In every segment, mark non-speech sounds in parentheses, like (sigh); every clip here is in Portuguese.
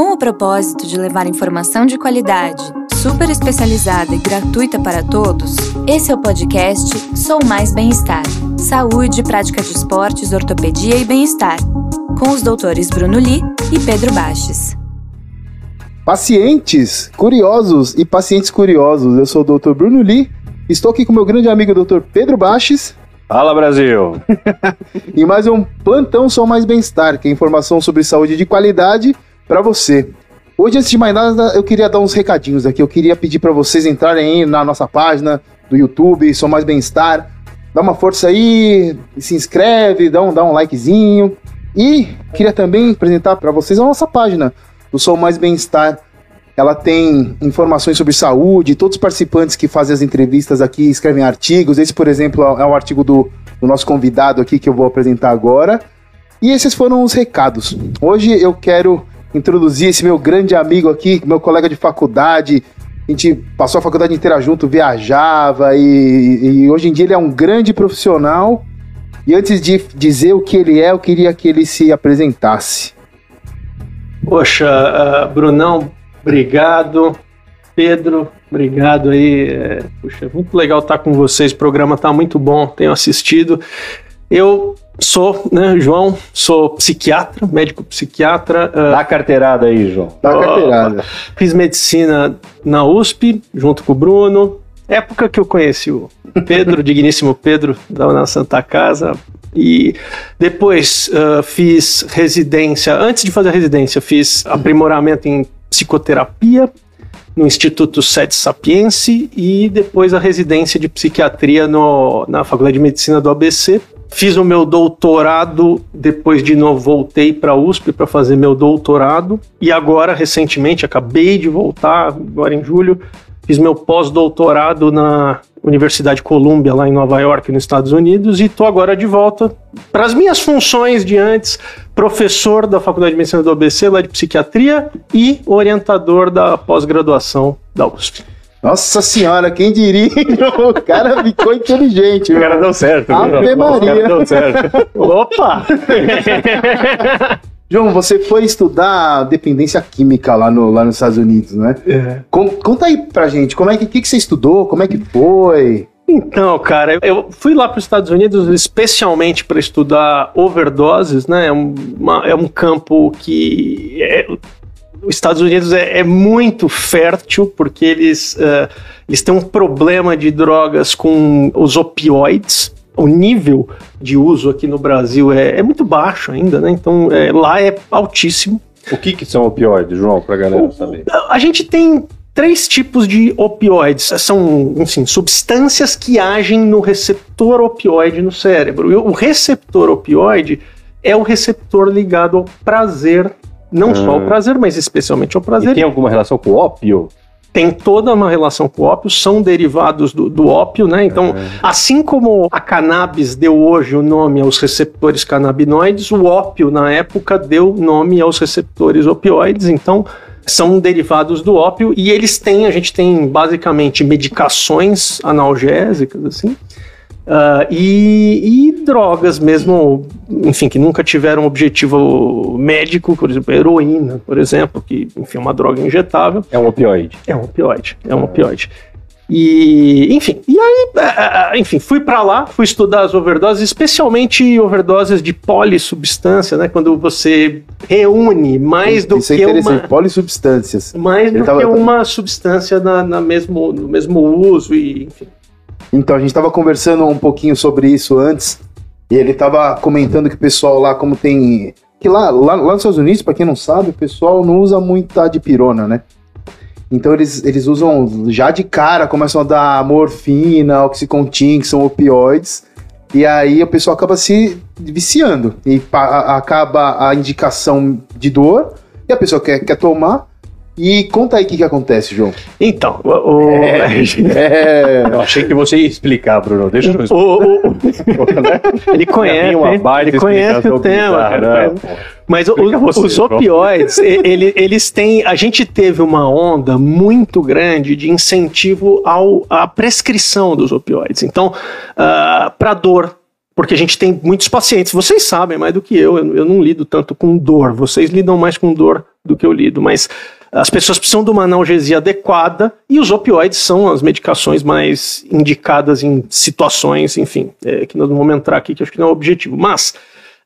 Com o propósito de levar informação de qualidade, super especializada e gratuita para todos, esse é o podcast Sou Mais Bem-Estar. Saúde, prática de esportes, ortopedia e bem-estar. Com os doutores Bruno Li e Pedro Baches. Pacientes curiosos e pacientes curiosos. Eu sou o Dr. Bruno Li. Estou aqui com meu grande amigo Dr. Pedro Baches. Fala Brasil! (laughs) e mais um plantão Sou Mais Bem-Estar, que é informação sobre saúde de qualidade para você. Hoje, antes de mais nada, eu queria dar uns recadinhos aqui. Eu queria pedir para vocês entrarem aí na nossa página do YouTube, Sou Mais Bem-Estar. Dá uma força aí, se inscreve, dá um, dá um likezinho. E queria também apresentar para vocês a nossa página do Sou Mais Bem-Estar. Ela tem informações sobre saúde, todos os participantes que fazem as entrevistas aqui escrevem artigos. Esse, por exemplo, é um artigo do, do nosso convidado aqui que eu vou apresentar agora. E esses foram os recados. Hoje eu quero introduzir esse meu grande amigo aqui, meu colega de faculdade. A gente passou a faculdade inteira junto, viajava e, e hoje em dia ele é um grande profissional. E antes de dizer o que ele é, eu queria que ele se apresentasse. Poxa, uh, Brunão, obrigado. Pedro, obrigado aí. É, puxa, muito legal estar com vocês. O programa está muito bom, tenho assistido. Eu Sou, né, João, sou psiquiatra, médico psiquiatra. Uh, Dá carteirada aí, João. Dá carteirada. Fiz medicina na USP, junto com o Bruno. Época que eu conheci o Pedro, digníssimo Pedro, da na Santa Casa. E depois uh, fiz residência, antes de fazer a residência, fiz aprimoramento em psicoterapia no Instituto Sete Sapiense e depois a residência de psiquiatria no, na Faculdade de Medicina do ABC Fiz o meu doutorado, depois de novo voltei para a USP para fazer meu doutorado e agora recentemente acabei de voltar, agora em julho, fiz meu pós-doutorado na Universidade Columbia lá em Nova York, nos Estados Unidos, e estou agora de volta para as minhas funções de antes, professor da Faculdade de Medicina do ABC, lá de psiquiatria, e orientador da pós-graduação da USP. Nossa senhora, quem diria? (laughs) O cara ficou inteligente. O cara deu certo. Ave Maria. O cara deu certo. Opa! (laughs) João, você foi estudar dependência química lá, no, lá nos Estados Unidos, né? É. Conta aí pra gente, como é que, que, que você estudou, como é que foi? Então, cara, eu fui lá para os Estados Unidos especialmente para estudar overdoses, né? É, uma, é um campo que é, os Estados Unidos é, é muito fértil porque eles, uh, eles têm um problema de drogas com os opioides. O nível de uso aqui no Brasil é, é muito baixo ainda, né? Então é, lá é altíssimo. O que, que são opioides, João, para a galera o, saber? A gente tem três tipos de opioides. São, assim, substâncias que agem no receptor opioide no cérebro. E o receptor opioide é o receptor ligado ao prazer não só o prazer, mas especialmente ao prazer. E tem alguma relação com o ópio? tem toda uma relação com o ópio, são derivados do, do ópio, né? Então, assim como a cannabis deu hoje o nome aos receptores canabinoides, o ópio na época deu nome aos receptores opioides. Então, são derivados do ópio e eles têm, a gente tem basicamente medicações analgésicas, assim, Uh, e, e, drogas mesmo, enfim, que nunca tiveram objetivo médico, por exemplo, heroína, por exemplo, que, enfim, é uma droga injetável. É um opioide. É um opioide, é um opioide. E, enfim, e aí, é, é, enfim, fui para lá, fui estudar as overdoses, especialmente overdoses de polissubstância, né? Quando você reúne mais do Isso é que é uma polissubstâncias. Mais do tava... que uma substância na, na, mesmo, no mesmo uso e, enfim. Então, a gente estava conversando um pouquinho sobre isso antes, e ele estava comentando que o pessoal lá, como tem. Que lá, lá, lá nos Estados Unidos, para quem não sabe, o pessoal não usa muita dipirona, né? Então eles, eles usam já de cara, começam a dar morfina, oxycontin, que são opioides, e aí o pessoal acaba se viciando. E acaba a indicação de dor, e a pessoa quer, quer tomar, e conta aí o que, que acontece, João. Então, o... é, (laughs) é... eu achei que você ia explicar, Bruno. Deixa eu o, o, o... Ele conhece, ele conhece o tema. Cara, mas você, os opioides, ele, eles têm. A gente teve uma onda muito grande de incentivo ao, à prescrição dos opioides. Então, uh, ah, para dor, porque a gente tem muitos pacientes, vocês sabem mais do que eu, eu não lido tanto com dor, vocês lidam mais com dor do que eu lido, mas as pessoas precisam de uma analgesia adequada e os opioides são as medicações mais indicadas em situações, enfim, é, que nós não vamos entrar aqui, que acho que não é o objetivo. Mas,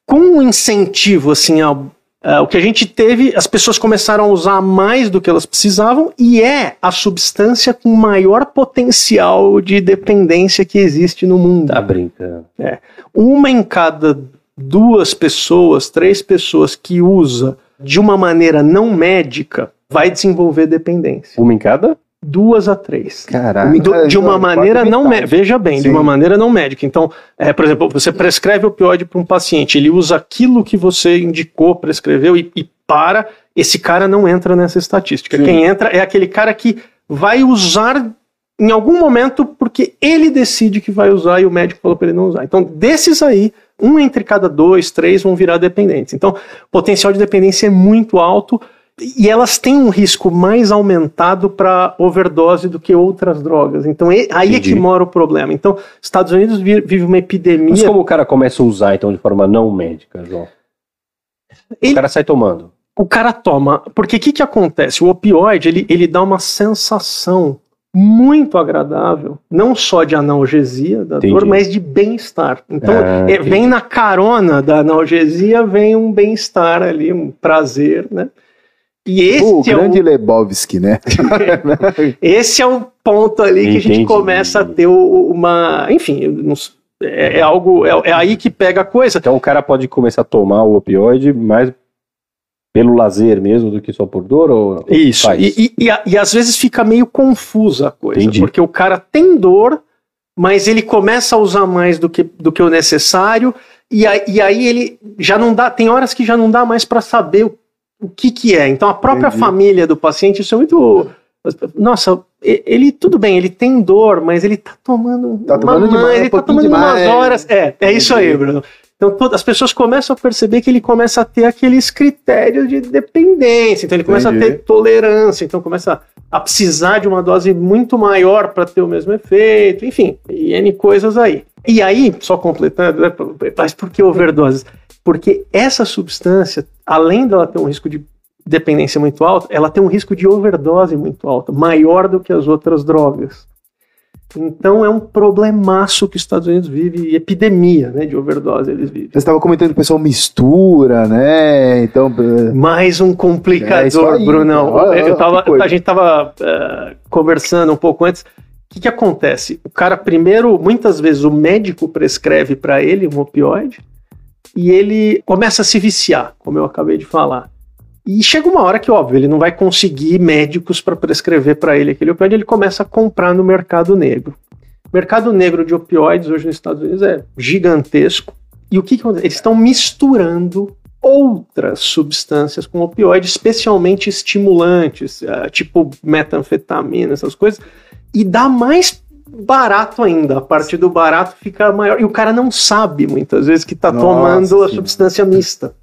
com um incentivo, assim, ao, Uh, o que a gente teve, as pessoas começaram a usar mais do que elas precisavam e é a substância com maior potencial de dependência que existe no mundo. Tá brincando. É. Uma em cada duas pessoas, três pessoas que usa de uma maneira não médica vai desenvolver dependência. Uma em cada? duas a três. Caraca. Do, de uma maneira não médica. Veja bem, Sim. de uma maneira não médica. Então, é, por exemplo, você prescreve opioide para um paciente, ele usa aquilo que você indicou, prescreveu e, e para. Esse cara não entra nessa estatística. Sim. Quem entra é aquele cara que vai usar em algum momento porque ele decide que vai usar e o médico falou para ele não usar. Então, desses aí, um entre cada dois, três vão virar dependentes. Então, o potencial de dependência é muito alto e elas têm um risco mais aumentado para overdose do que outras drogas. Então aí Entendi. é que mora o problema. Então, Estados Unidos vive uma epidemia. Mas como o cara começa a usar então de forma não médica, João? Ele... O cara sai tomando. O cara toma, porque o que, que acontece? O opioide ele, ele dá uma sensação muito agradável, não só de analgesia da entendi. dor, mas de bem-estar. Então, ah, é, vem na carona da analgesia, vem um bem-estar ali, um prazer, né? E esse o é grande o... Lebowski, né? (laughs) esse é um ponto ali Entendi. que a gente começa a ter uma. Enfim, não... é, é, algo. É, é, aí que pega a coisa. Então o cara pode começar a tomar o opioide mais pelo lazer mesmo do que só por dor? Ou Isso. E, e, e, e, às vezes fica meio confusa a coisa. Entendi. Porque o cara tem dor, mas ele começa a usar mais do que, do que o necessário. E aí, e aí ele já não dá. Tem horas que já não dá mais para saber o o que que é. Então a própria Entendi. família do paciente, isso é muito nossa, ele tudo bem, ele tem dor, mas ele tá tomando, tá tomando demais, ele um tá tomando demais, umas horas. É, é isso aí, Bruno. Então todas, as pessoas começam a perceber que ele começa a ter aqueles critérios de dependência, então ele começa Entendi. a ter tolerância, então começa a precisar de uma dose muito maior para ter o mesmo efeito, enfim, e N coisas aí. E aí, só completando, né, mas por que overdoses? Porque essa substância, além dela ter um risco de dependência muito alto, ela tem um risco de overdose muito alto, maior do que as outras drogas. Então é um problemaço que os Estados Unidos vive, epidemia né, de overdose eles vivem. Você estava comentando que o pessoal mistura, né? Então. Mais um complicador, é Brunão. Eu tava, a gente estava uh, eh, conversando um pouco antes. Que, que acontece? O cara, primeiro, muitas vezes o médico prescreve para ele um opioide, e ele começa a se viciar, como eu acabei de falar. E chega uma hora que, óbvio, ele não vai conseguir médicos para prescrever para ele aquele opioide, ele começa a comprar no mercado negro. O mercado negro de opioides hoje nos Estados Unidos é gigantesco. E o que, que eles estão misturando outras substâncias com opioides, especialmente estimulantes, uh, tipo metanfetamina, essas coisas, e dá mais barato ainda. A partir do barato fica maior. E o cara não sabe muitas vezes que está tomando a substância mista.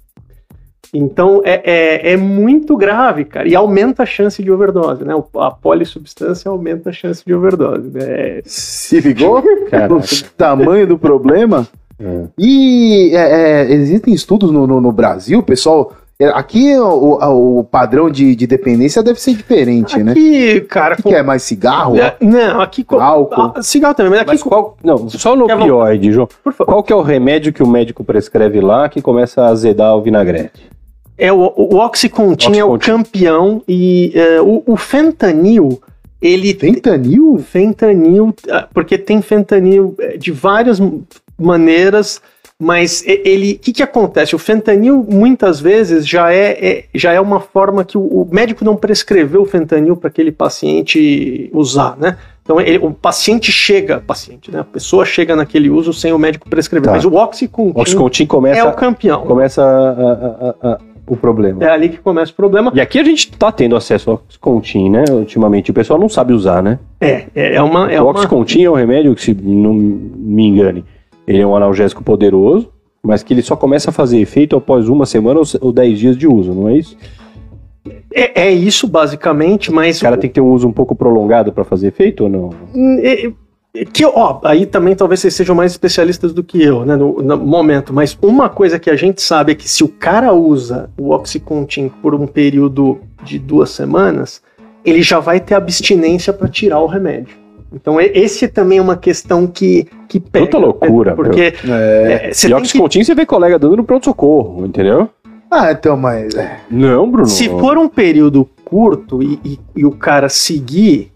Então é, é, é, muito grave, cara. E aumenta a chance de overdose, né? A polissubstância aumenta a chance de overdose. É... Se ligou? o tamanho do problema. É. E é, é, existem estudos no, no, no Brasil, pessoal aqui o, o padrão de, de dependência deve ser diferente, aqui, né? Aqui, cara. Aqui com... é mais cigarro? É, não, aqui. Com... Álcool. Ah, cigarro também, mas aqui. Mas qual... Não, só no opioide, João. Qual que é o remédio que o médico prescreve lá que começa a azedar o vinagrete? É o, o Oxycontin, Oxycontin. é o campeão e é, o, o fentanil ele fentanil fentanil ah, porque tem fentanil é, de várias maneiras mas ele, o que, que acontece? O fentanil muitas vezes já é, é já é uma forma que o, o médico não prescreveu o fentanil para aquele paciente usar, né? Então ele, o paciente chega, paciente, né? A pessoa chega naquele uso sem o médico prescrever. Tá. Mas o Oxycontin, Oxycontin começa, é o campeão. Começa a, a, a, o problema. É ali que começa o problema. E aqui a gente está tendo acesso ao Oxycontin, né? Ultimamente o pessoal não sabe usar, né? É, é, é uma. É o uma... Oxycontin é um remédio que, se não me engane, ele é um analgésico poderoso, mas que ele só começa a fazer efeito após uma semana ou dez dias de uso, não é isso? É, é isso, basicamente, mas. O cara tem que ter um uso um pouco prolongado para fazer efeito ou não? É, Que, ó, aí também talvez vocês sejam mais especialistas do que eu, né, no, no momento, mas uma coisa que a gente sabe é que se o cara usa o Oxycontin por um período de duas semanas, ele já vai ter abstinência para tirar o remédio. Então, esse também é uma questão que, que pega. Puta loucura, Porque É. é, você e que você vê colega dando no pronto-socorro, entendeu? Ah, então, mas. é. Não, Bruno. Se for um período curto e, e- e o cara seguir,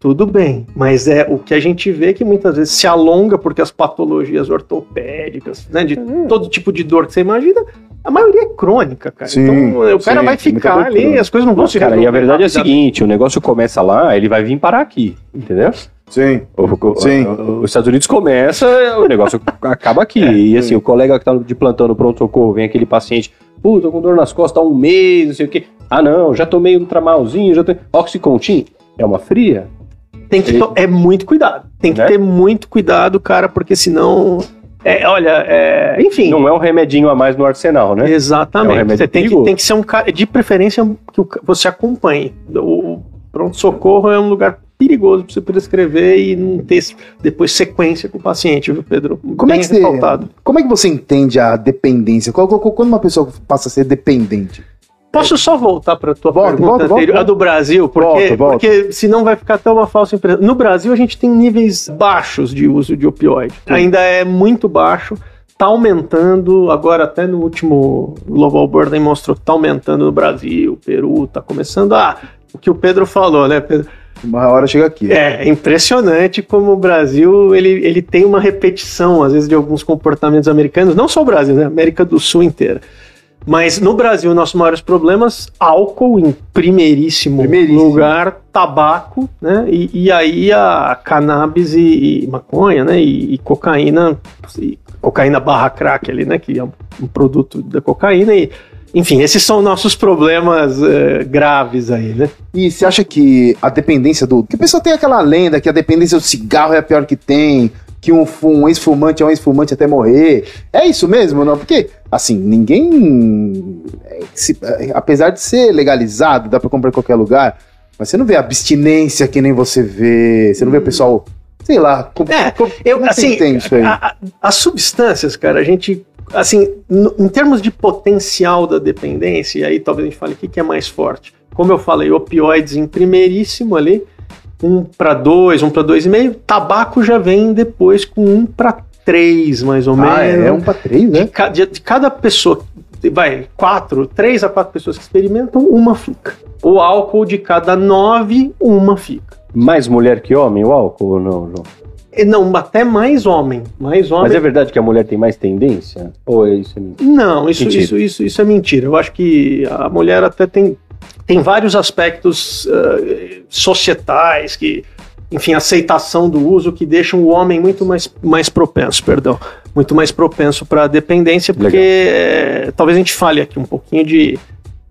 tudo bem. Mas é o que a gente vê que muitas vezes se alonga porque as patologias ortopédicas, né, de todo tipo de dor que você imagina, a maioria é crônica, cara. Sim, então o cara sim, vai ficar ali, crônica. as coisas não vão se cara, e a verdade é o rapidamente. seguinte: o negócio começa lá, ele vai vir parar aqui, entendeu? Sim. O- o- Sim. o- Os Estados Unidos começa, o negócio (laughs) acaba aqui. e assim, o colega que tá de plantão no pronto-socorro, vem aquele paciente, pô, tô com dor nas costas há um mês, não sei o quê. Ah, não, já tomei um tramalzinho, já tomei. Oxycontin é uma fria? Tem que to- é muito cuidado. Tem que Né? ter muito cuidado, cara, porque senão. É, olha, é, enfim. Não é um remedinho a mais no arsenal, né? É um Exatamente. remédio você tem que, tem que ser um cara, de preferência, que você acompanhe. O pronto-socorro é um lugar perigoso para você prescrever e não ter depois sequência com o paciente, viu, Pedro? Como é, que você, ressaltado. como é que você entende a dependência? Qual- qual- quando uma pessoa passa a ser dependente? Posso só voltar para a tua Volta, pergunta volta, volta, anterior, a volta. do Brasil, porque, Volta, porque senão vai ficar até uma falsa impressão. No Brasil a gente tem níveis baixos de uso de opioide. Ainda é muito baixo, tá aumentando, agora até no último Global Burden mostrou que tá aumentando no Brasil, Peru, tá começando a... O que o Pedro falou, né, Pedro? Uma hora chega aqui. É impressionante como o Brasil ele, ele tem uma repetição, às vezes, de alguns comportamentos americanos, não só o Brasil, né? América do Sul inteira. Mas no Brasil, nossos maiores problemas, álcool em primeiríssimo, Primeiríssimo. lugar, tabaco, né? E, e aí a cannabis e, e maconha, né? E, e cocaína, cocaína barra crack ali, né? Que é um, um produto da cocaína. E, enfim, esses são nossos problemas eh, graves aí, né? E você acha que a dependência do. Que a pessoa tem aquela lenda que a dependência do cigarro é a pior que tem, que um, um ex-fumante é um ex-fumante até morrer. É isso mesmo, não? Porque, assim, ninguém. é, se- é, apesar de ser legalizado, dá pra comprar em qualquer lugar, mas você não vê abstinência que nem você vê. Você não vê o pessoal. Sei lá. É, com- Eu, como é que assim, tem isso aí? a- a- as substâncias, cara, a gente, assim, no- em termos de potencial da dependência, e aí talvez a gente fale o que, que é mais forte. Como eu falei, opioides em primeiríssimo ali, um para dois, um para dois e meio. Tabaco já vem depois com um para três, mais ou Ah, menos. é um pra três, de, né? ca- de- de cada pessoa, vai, quatro, três a quatro pessoas que experimentam, uma fica. O álcool de cada nove, uma fica. Mais mulher que homem, o álcool ou não, João? Não, até mais homem. Mais homem. Mas é verdade que a mulher tem mais tendência? Ou é isso? é mentira? Não, isso, Mentira. isso, isso, isso é mentira. Eu acho que a mulher até tem, tem vários aspectos eh, societais que, enfim, aceitação do uso que deixam o homem muito mais, mais propenso, perdão, muito mais propenso para dependência, porque eh, talvez a gente fale aqui um pouquinho de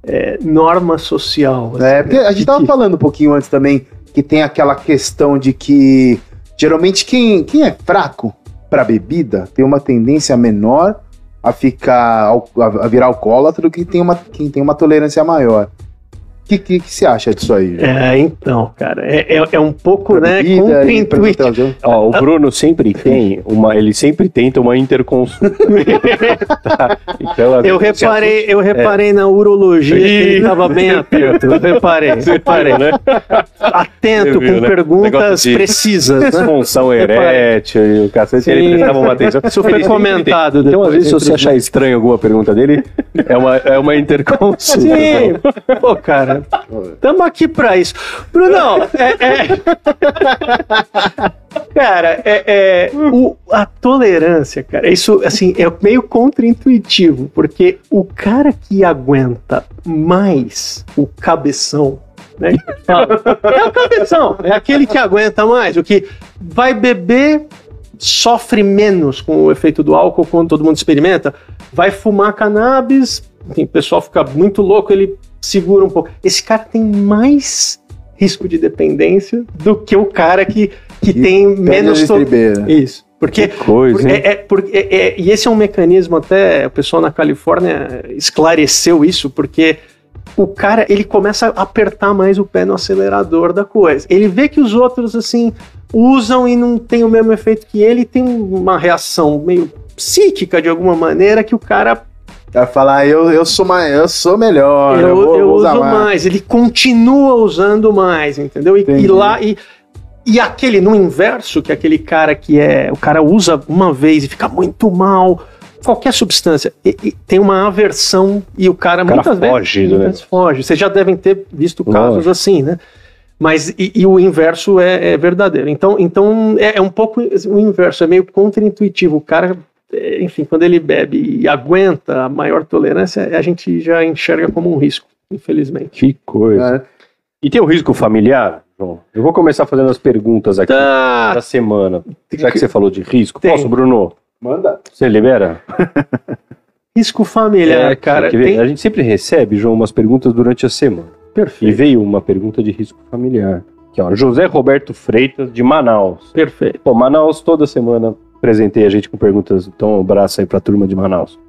eh, norma social. assim, É, porque né? a gente Que- tava que- falando um pouquinho antes também que tem aquela questão de que geralmente quem, quem é fraco pra bebida tem uma tendência menor a ficar a virar alcoólatra do que tem uma, quem tem uma tolerância maior. O que, que, que você acha disso aí? João? É, então, cara, é, é, é um pouco, Pra né, contra-intuitivo. Ó, o Bruno sempre tem uma. Ele sempre tenta uma interconsulta. (laughs) Tá? Então, Eu reparei, eu reparei na urologia que ele estava bem atento. Eu reparei, Você reparei. né? Atento, viu, com né? perguntas de precisas, né? Disfunção erétil e o cacete, ele prestava uma atenção. Isso foi comentado. Então, às vezes, se você achar estranho alguma pergunta dele, é uma, é uma interconsulta. Sim, pô, cara, estamos aqui pra isso. Brunão, é. é- Cara, é, é, o- a tolerância, cara, isso assim é meio contra-intuitivo, porque o cara que aguenta mais o cabeção, né? É o cabeção, é aquele que aguenta mais, o que vai beber sofre menos com o efeito do álcool quando todo mundo experimenta, vai fumar cannabis, enfim, o pessoal fica muito louco, ele segura um pouco. Esse cara tem mais risco de dependência do que o cara que, que tem menos. to-. Isso. Porque Que coisa, por- é, é, porque é- é- e esse é um mecanismo até o pessoal na Califórnia esclareceu isso porque o cara ele começa a apertar mais o pé no acelerador da coisa. Ele vê que os outros assim usam e não tem o mesmo efeito que ele, tem uma reação meio psíquica de alguma maneira que o cara Vai falar, eu, eu sou mais, eu sou melhor, eu, eu, vou, eu vou usar uso mais. mais. Ele continua usando mais, entendeu? E, e lá e, e aquele no inverso, que é aquele cara que é o cara usa uma vez e fica muito mal. Qualquer substância e- e tem uma aversão e o cara, O cara muitas foge vezes muitas vezes foge. Vocês já devem ter visto casos Lógico. assim, né? Mas e, e o inverso é, é verdadeiro. Então, então é, é um pouco o inverso, é meio contraintuitivo. O cara, é, enfim, quando ele bebe e aguenta a maior tolerância, a gente já enxerga como um risco, infelizmente. Que coisa. É. E tem o risco familiar, João? Eu vou começar fazendo as perguntas aqui Tá, da semana. Já que você falou de risco, Tem. posso, Bruno? Manda. Você libera? risco familiar, É, cara. tem- A gente sempre recebe, João, umas perguntas durante a semana. E Perfeito, veio uma pergunta de risco familiar. Aqui, ó, José Roberto Freitas, de Manaus. perfeito. Pô, Manaus toda semana presentei a gente com perguntas, então um abraço aí pra turma de Manaus.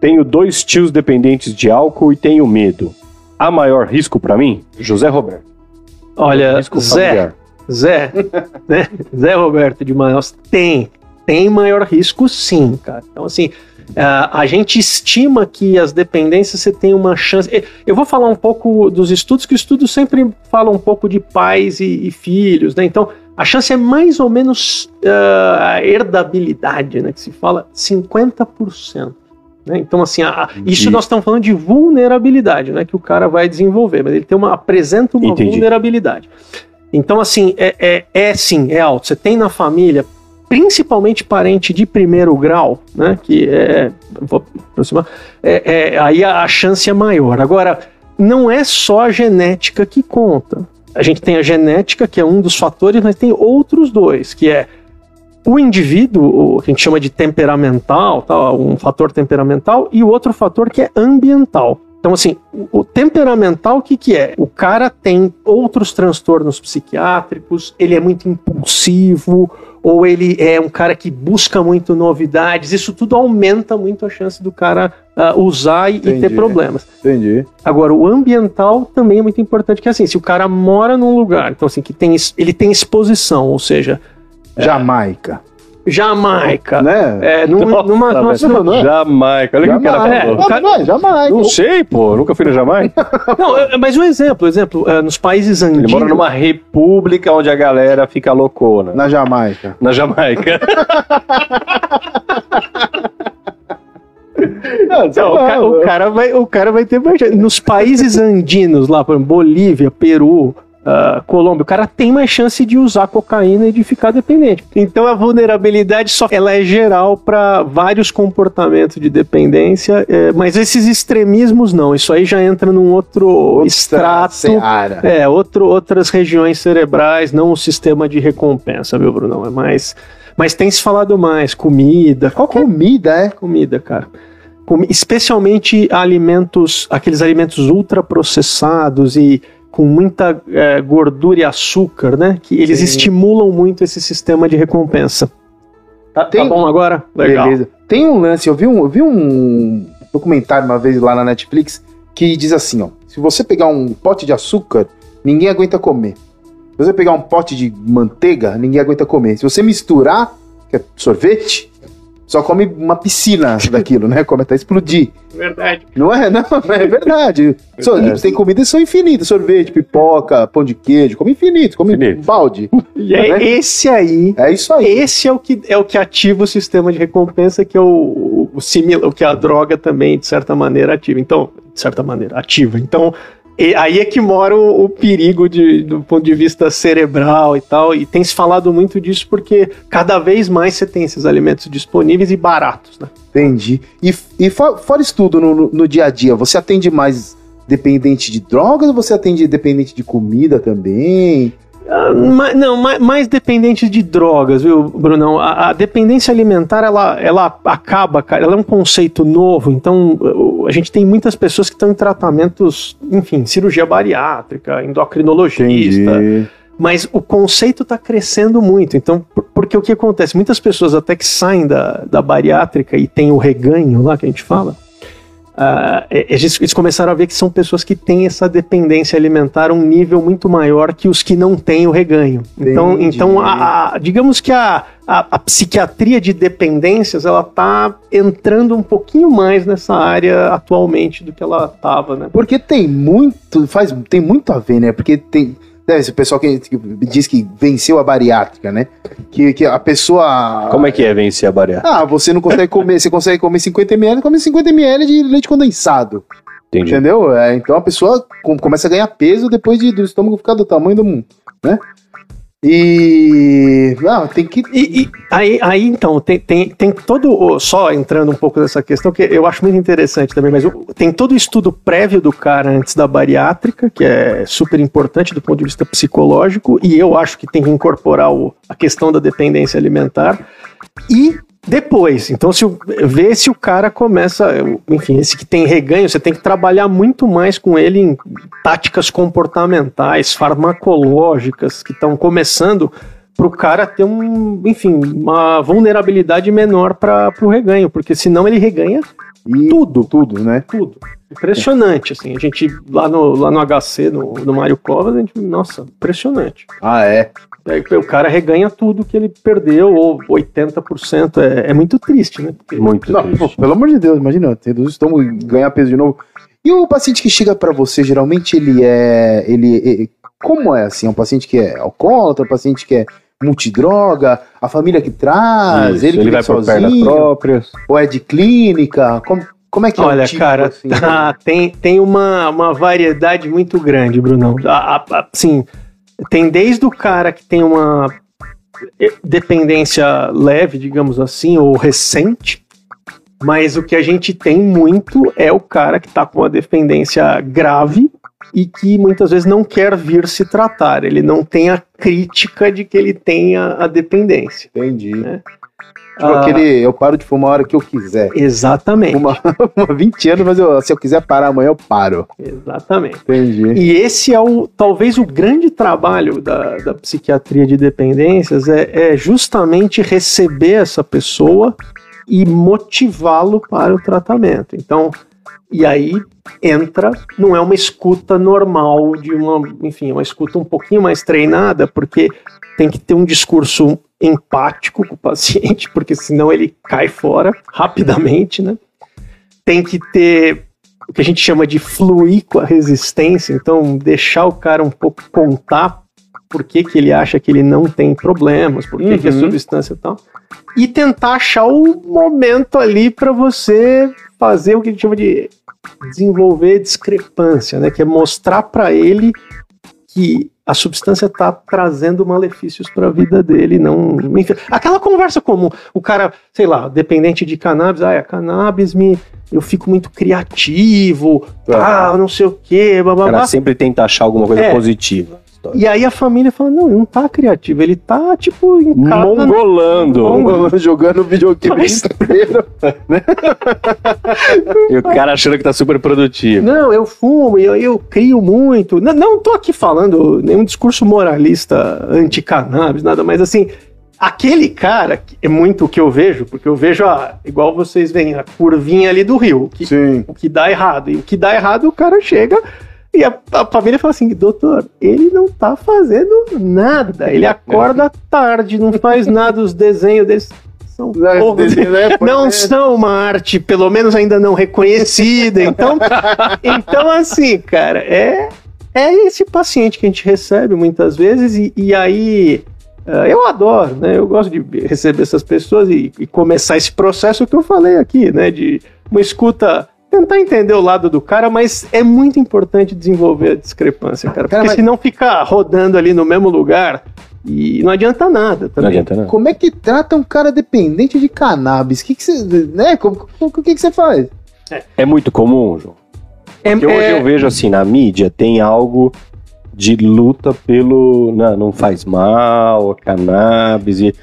Tenho dois tios dependentes de álcool e tenho medo. Há maior risco pra mim? José Roberto. Olha, Zé. Zé, (laughs) né? Zé Roberto de Manaus tem, tem maior risco sim, cara. Então, assim, a, a gente estima que as dependências você tem uma chance. e- Eu vou falar um pouco dos estudos, que o estudo sempre fala um pouco de pais e, e filhos, né? Então, a chance é mais ou menos ah, a herdabilidade, né? Que se fala 50%. Né? Então, assim, a- isso nós estamos falando de vulnerabilidade, né? Que o cara vai desenvolver, mas ele tem uma, apresenta uma Entendi. vulnerabilidade. Então, assim, é, é, é sim, é alto. Você tem na família, principalmente parente de primeiro grau, né? Que é. Vou aproximar. é- é- aí a, a chance é maior. Agora, não é só a genética que conta. A gente tem a genética, que é um dos fatores, mas tem outros dois, que é o indivíduo, o que a gente chama de temperamental, um fator temperamental, e o outro fator que é ambiental. Então, assim, o, o temperamental, o que, que é? O cara tem outros transtornos psiquiátricos, ele é muito impulsivo, ou ele é um cara que busca muito novidades, isso tudo aumenta muito a chance do cara ah, usar e, ter problemas. Entendi. Agora, o ambiental também é muito importante, que é assim, se o cara mora num lugar, então assim, que tem, ele tem exposição, ou seja, Jamaica. Jamaica, Né? é, num- Nossa, numa, numa- não, não é? Jamaica. Olha o que o cara Jamaica. falou. É, cara- Não, Jamaica. Não sei, pô. Nunca fui na Jamaica. (laughs) Não, é- mas um exemplo, exemplo, é, nos países Ele andinos. mora numa república onde a galera fica loucona. Na Jamaica. Na Jamaica. (laughs) Não, o, ca- o cara vai, o cara vai ter. Nos países andinos, lá, por exemplo, Bolívia, Peru, ah, Colômbia, o cara tem mais chance de usar cocaína e de ficar dependente. Então a vulnerabilidade só ela é geral para vários comportamentos de dependência, é, mas esses extremismos não. Isso aí já entra num outro extrato. Seara. É, outro, outras regiões cerebrais, não o sistema de recompensa, viu, Brunão? É mais. Mas tem se falado mais, comida, qualquer Comida, é? comida, cara. Especialmente alimentos, aqueles alimentos ultraprocessados e com muita eh, gordura e açúcar, né? Que eles Sim. estimulam muito esse sistema de recompensa. Tá, tá Tem- bom agora? Legal. Beleza. Tem um lance, eu vi um, eu vi um documentário uma vez lá na Netflix que diz assim, ó, se você pegar um pote de açúcar, ninguém aguenta comer. Se você pegar um pote de manteiga, ninguém aguenta comer. Se você misturar, que é sorvete, só come uma piscina (laughs) daquilo, né? Come até explodir. Verdade. Não é? Não, (laughs) é verdade. Verdade. tem comidas que são infinitas. Sorvete, pipoca, pão de queijo, come infinito, come Infinito. um balde. (laughs) E é Né? esse aí. É isso aí. Esse é o que é o que ativa o sistema de recompensa, que é o, o, o que a droga também, de certa maneira, ativa. Então, de certa maneira, ativa. Então, e- aí é que mora o, o perigo de, do ponto de vista cerebral e tal. E tem se falado muito disso porque cada vez mais você tem esses alimentos disponíveis e baratos, né? Entendi. E, e fo- fora isso tudo, no, no- no dia a dia, você atende mais dependente de drogas ou você atende dependente de comida também? Ah, não, ma- mais dependente de drogas, viu, Brunão? A, a dependência alimentar, ela, ela acaba, cara, ela é um conceito novo, então a gente tem muitas pessoas que estão em tratamentos, enfim, cirurgia bariátrica, endocrinologista, mas o conceito está crescendo muito, então, por- porque o que acontece? Muitas pessoas até que saem da, da bariátrica e tem o reganho lá que a gente fala, ah, eles, eles começaram a ver que são pessoas que têm essa dependência alimentar a um nível muito maior que os que não têm o reganho. Então, Entendi. então a- a- digamos que a, a, a psiquiatria de dependências ela está entrando um pouquinho mais nessa área atualmente do que ela estava, né? Porque tem muito, faz, tem muito a ver, né? Porque tem, né, esse pessoal que, que diz que venceu a bariátrica, né? Que, que a pessoa... Como é que é vencer a bariátrica? Ah, você não consegue comer, você consegue comer 50 ml, come 50 ml de leite condensado, Entendi. entendeu? É, então a pessoa com- começa a ganhar peso depois de, do estômago ficar do tamanho do mundo, né? E... Ah, tem que... E, e aí, aí, então, tem, tem, tem todo. Só entrando um pouco nessa questão, que eu acho muito interessante também, mas tem todo o estudo prévio do cara antes da bariátrica, que é super importante do ponto de vista psicológico, e eu acho que tem que incorporar o- a questão da dependência alimentar. E depois, então, se ver se o cara começa, enfim, esse que tem reganho, você tem que trabalhar muito mais com ele em táticas comportamentais, farmacológicas, que estão começando para o cara ter um, enfim, uma vulnerabilidade menor para o reganho, porque senão ele reganha E tudo, tudo, né? tudo. Impressionante, assim, a gente lá no, lá no HC, no, no Mário Covas, a gente, nossa, impressionante. Ah, é. Aí o cara reganha tudo que ele perdeu, ou 80%, é, é muito triste, né? Porque- Muito Não, triste. pô, pelo amor de Deus, imagina, reduz o estômago e ganhar peso de novo. E o paciente que chega pra você, geralmente ele é. Ele, ele- como é assim? É um paciente que é alcoólatra, um paciente que é multidroga, a família que traz, Isso, ele que ele vai sozinho, próprias. ou é de clínica? Como, como é que é Olha, o tipo, cara, assim? tá, (laughs) tem, tem uma, uma variedade muito grande, Brunão. A- a- a- Assim, tem desde o cara que tem uma dependência leve, digamos assim, ou recente, mas o que a gente tem muito é o cara que está com uma dependência grave e que muitas vezes não quer vir se tratar. Ele não tem a crítica de que ele tenha a dependência. Entendi. né? Tipo Ah, aquele, eu paro de fumar a hora que eu quiser. Exatamente. Uma, (laughs) uma 20 anos, mas eu- se eu quiser parar amanhã, eu paro. Exatamente. Entendi. E esse é o talvez o grande trabalho da, da psiquiatria de dependências é, é justamente receber essa pessoa e motivá-lo para o tratamento. Então, e aí entra, não é uma escuta normal de uma, enfim, uma escuta um pouquinho mais treinada, porque tem que ter um discurso empático com o paciente, (laughs) porque senão ele cai fora rapidamente, né? Tem que ter o que a gente chama de fluir com a resistência, então deixar o cara um pouco contar por que, que ele acha que ele não tem problemas, por que, que a Uhum. substância e tal, e tentar achar o momento ali para você fazer o que a gente chama de desenvolver discrepância, né? Que é mostrar para ele que a substância está trazendo malefícios para a vida dele, não. aquela conversa comum, o cara, sei lá, dependente de cannabis, ah, a cannabis me eu fico muito criativo, ah, não sei o quê, O bababá. cara sempre tenta achar alguma coisa É. positiva. E aí a família fala: não, ele não tá criativo, ele tá tipo em casa. Mongolando. Mongol- Jogando videogame Mas- inteiro. E o cara achando que tá super produtivo. Não, eu fumo, eu, eu crio muito. Não, não tô aqui falando nenhum discurso moralista anti-cannabis, nada, mas assim, aquele cara, que é muito o que eu vejo, porque eu vejo, a, igual vocês veem, a curvinha ali do rio, que, Sim. o que dá errado. E o que dá errado, o cara chega e a, a família fala assim: doutor, ele não tá fazendo nada. Ele acorda tarde, não faz nada, os desenhos deles são todos não são uma arte, pelo menos ainda não reconhecida. Então, (laughs) então assim, cara, é, é esse paciente que a gente recebe muitas vezes e, e aí eh, eu adoro, né? Eu gosto de receber essas pessoas e, e começar esse processo que eu falei aqui, né? De uma escuta. Tentar entender o lado do cara, mas é muito importante desenvolver a discrepância, cara. Cara, Porque mas- senão fica rodando ali no mesmo lugar e não adianta nada Não também. adianta, não. Como é que trata um cara dependente de cannabis? O que que você, né? como- O que que você faz? É muito comum, João. É- Porque hoje é- eu vejo assim, na mídia tem algo de luta pelo. Não, não faz mal, a cannabis. E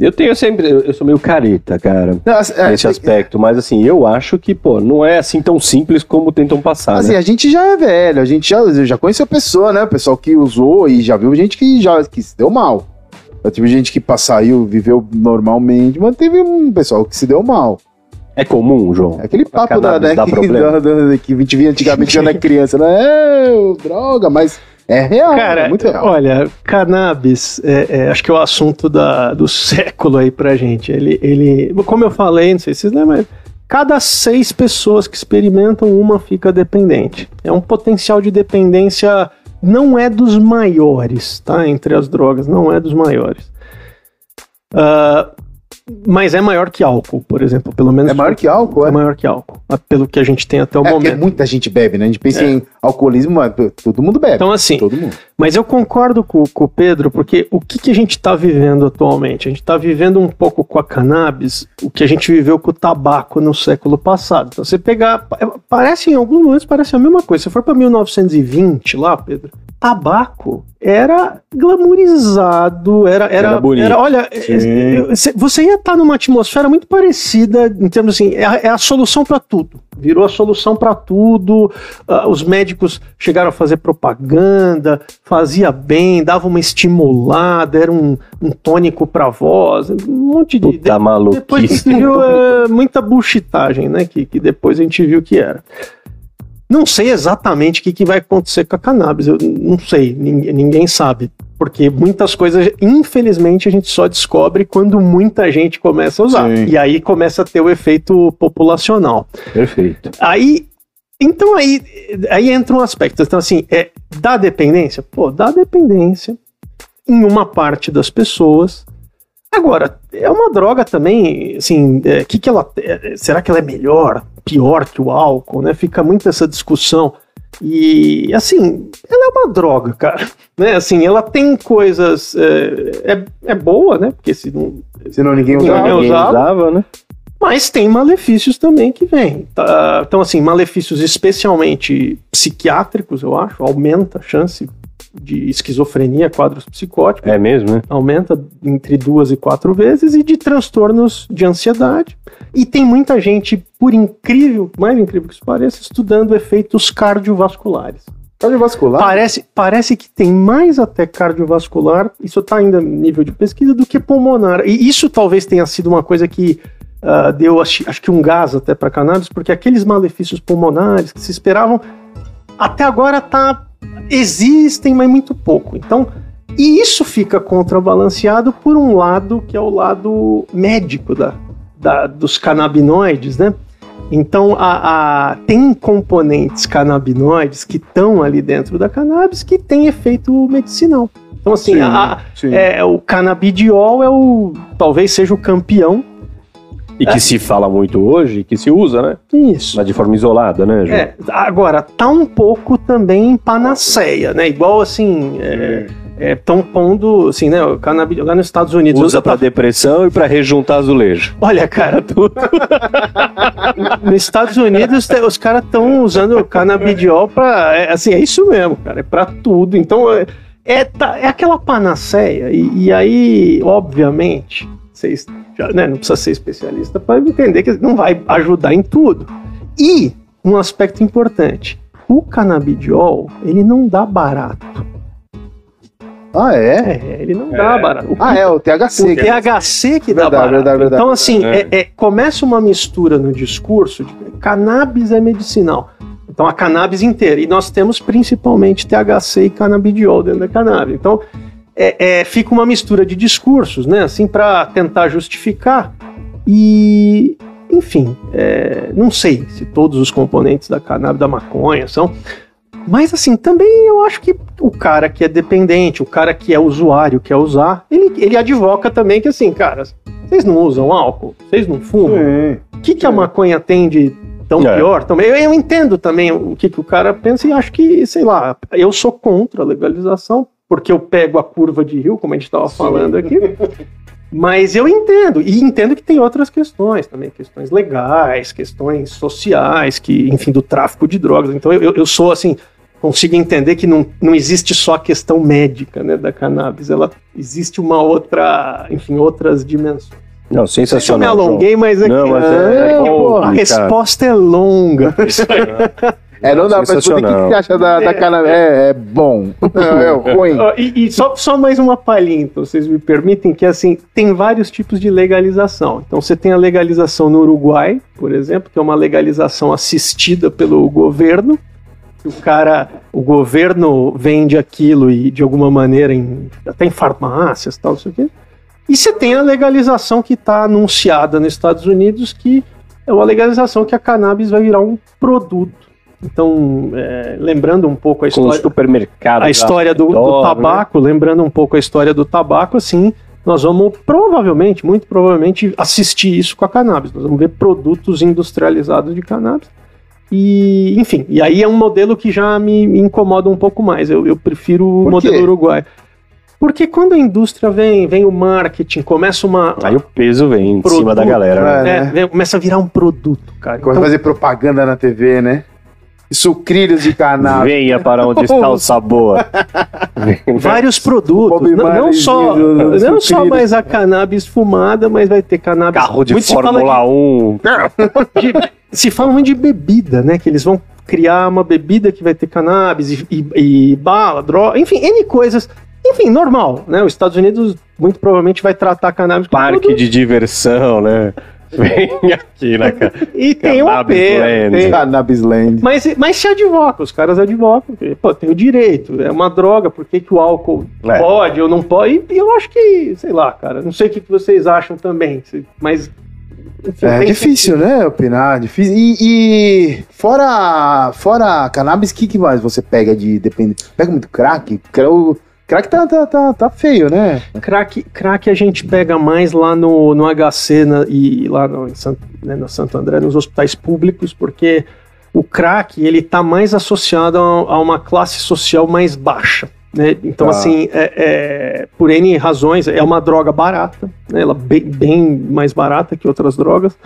eu tenho sempre. Eu sou meio careta, cara, Não, assim, é, nesse aspecto. Mas assim, eu acho que, pô, não é assim tão simples como tentam passar. Assim, né? a gente já é velho, a gente já, já conheceu pessoa, né? O pessoal que usou e já viu gente que já que se deu mal. Já tive gente que saiu, viveu normalmente, mas teve um pessoal que se deu mal. É comum, João? É aquele A papo da, né, que, (laughs) da- da- que a gente via antigamente quando era (laughs) criança, né? É, droga, mas é real, Cara, é muito real. olha, cannabis, é, é, acho que é o assunto da- do (laughs) século aí pra gente. Ele, ele, como eu falei, não sei se vocês lembram, cada seis pessoas que experimentam, uma fica dependente. É um potencial de dependência, não é dos maiores, tá? Entre as drogas, não é dos maiores. Ah, mas é maior que álcool, por exemplo, pelo menos. É maior que álcool, É é? maior que álcool, pelo que a gente tem até o É momento. muita gente bebe, né? A gente pensa É. em alcoolismo, mas todo mundo bebe. Então, assim, todo mundo. Mas eu concordo com, com o Pedro, porque o que, que a gente está vivendo atualmente? A gente está vivendo um pouco com a cannabis, o que a gente viveu com o tabaco no século passado. Então, você pegar. pa- Parece, em alguns momentos, parece a mesma coisa. Se for para 1920 lá, Pedro, tabaco era glamourizado, era. Era, Era bonito. olha, Sim. é- é- você- você ia estar numa atmosfera muito parecida, em termos assim, é a, é a solução para tudo. Virou a solução para tudo. ah, os médicos chegaram a fazer propaganda, fazia bem, dava uma estimulada, era um, um tônico para voz, um monte de. Puta depois a gente maluquice. viu é, muita buchitagem, né? Que, que depois a gente viu que era. Não sei exatamente o que, que vai acontecer com a cannabis, eu não sei, ninguém, ninguém sabe. Porque muitas coisas, infelizmente, a gente só descobre quando muita gente começa a usar. Sim. E aí começa a ter o efeito populacional. Perfeito. Aí, então aí, aí entra um aspecto. Então, assim, é, dá dependência? Pô, dá dependência em uma parte das pessoas. Agora, é uma droga também, assim, é, que que ela, é, será que ela é melhor, pior que o álcool, né? Fica muito essa discussão. E, assim, ela é uma droga, cara. (laughs) Né? Assim, ela tem coisas... É, é, é boa, né? Porque se não, Senão ninguém usava. Ninguém usava. usava, né? mas tem malefícios também que vêm. Tá? Então, assim, malefícios especialmente psiquiátricos, eu acho, aumenta a chance de esquizofrenia, quadros psicóticos, É mesmo, né? aumenta entre duas e quatro vezes, e de transtornos de ansiedade. E tem muita gente, por incrível, mais incrível que isso pareça, estudando efeitos cardiovasculares. Cardiovascular? Parece, parece que tem mais até cardiovascular, isso está ainda nível de pesquisa, do que pulmonar. E isso talvez tenha sido uma coisa que ah, deu, acho, acho que um gás até para cannabis, porque aqueles malefícios pulmonares que se esperavam, até agora tá, existem, mas muito pouco. Então, e isso fica contrabalanceado por um lado, que é o lado médico da, da- dos canabinoides, né? Então, a, a- tem componentes canabinoides que estão ali dentro da cannabis que tem efeito medicinal. Então, assim, Sim, a- sim. é, o canabidiol é o talvez seja o campeão. E que se fala muito hoje, que se usa, né? Isso. Mas de forma isolada, né, João? É, agora, tá um pouco também em panaceia, né? Igual assim, estão pondo, assim, né? O canabidiol lá nos Estados Unidos. Usa usa pra depressão e pra rejuntar azulejo. Olha, cara, tudo. (laughs) Nos Estados Unidos, os caras estão usando o canabidiol pra. é, assim, é isso mesmo, cara, é pra tudo. Então, é, é, tá- é aquela panaceia. E, e aí, obviamente, vocês né, não precisa ser especialista para entender que não vai ajudar em tudo. E um aspecto importante: o canabidiol, ele não dá barato. Ah, é? É, ele não dá barato. O Ah, é, o THC. o THC que dá Verdade, barato. verdade, verdade. Então, assim, É. é- é- começa uma mistura no discurso de cannabis é medicinal. Então, a cannabis inteira. E nós temos principalmente THC e canabidiol dentro da cannabis. Então, é- é, fica uma mistura de discursos, né? Assim, para tentar justificar. E, enfim, é, não sei se todos os componentes da cannabis, da maconha, são. Mas assim, também eu acho que o cara que é dependente, o cara que é usuário, quer usar, ele, ele advoca também que assim, cara, vocês não usam álcool, vocês não fumam. O que, que a maconha tem de tão É. pior também? Eu, eu entendo também o que, que o cara pensa e acho que, sei lá, eu sou contra a legalização, porque eu pego a curva de rio, como a gente estava falando aqui. Mas eu entendo, e entendo que tem outras questões também, questões legais, questões sociais, que, enfim, do tráfico de drogas. Então eu, eu sou assim, consigo entender que não, não existe só a questão médica né, da cannabis, ela existe uma outra, enfim, outras dimensões. Não, Eu me sensacional. João. alonguei, mas é Não, que mas é, É, bom, porra. a cara. resposta é longa. (laughs) É, não dá pra. O que Sensacional. você acha da, da cannabis? É, é bom. (laughs) É, é ruim. E, e só, só mais uma palhinha, então, vocês me permitem, que assim, tem vários tipos de legalização. Então você tem a legalização no Uruguai, por exemplo, que é uma legalização assistida pelo governo. que O cara, o governo vende aquilo e de alguma maneira em, até em farmácias, tal, não sei o quê. E você tem a legalização que está anunciada nos Estados Unidos, que é uma legalização que a cannabis vai virar um produto. Então, é, lembrando um pouco a Com o história supermercado. a história do, do né? tabaco, lembrando um pouco a história do tabaco, assim, nós vamos provavelmente, muito provavelmente, assistir isso com a cannabis. Nós vamos ver produtos industrializados de cannabis. E, enfim, e aí é um modelo que já me, me incomoda um pouco mais. Eu, eu prefiro o modelo uruguai. Porque quando a indústria vem, vem o marketing, começa uma. Aí o peso vem em Produto, cima da galera. né? é, é, né? vem- começa a virar um produto, cara. Começa a Então, fazer propaganda na TV, né? Sucrilhos de cannabis. Venha para onde está o sabor. (laughs) vários produtos. Não, não só, não só mais a cannabis fumada, mas vai ter cannabis. Carro de Muito Fórmula 1. de- (laughs) de- se fala muito de bebida, né? Que eles vão criar uma bebida que vai ter cannabis e, e- e bala, droga, enfim, N coisas. Enfim, normal, né? Os Estados Unidos muito provavelmente vai tratar cannabis como Parque de diversão, né? (laughs) Vem aqui na cara. E tem um Cannabis apelo. Land. tem- Cannabis Land. Mas, mas se advoca, os caras advocam. porque, Pô, tem o direito, é uma droga, por que, que o álcool É. pode ou não pode? E eu acho que, sei lá, cara, não sei o que, que vocês acham também, mas. enfim, É difícil, né, opinar? Difícil. E, e fora, fora cannabis, o que, que mais você pega de dependente? Pega muito crack? O crack tá, tá, tá, tá feio, né? Crack, crack a gente pega mais lá no, no HC na- e lá no, em Santo, né, no Santo André, nos hospitais públicos, porque o crack ele tá mais associado a, a uma classe social mais baixa. Né? Então, Tá. assim, é, é, por N razões, é uma droga barata, né? ela bem, bem mais barata que outras drogas.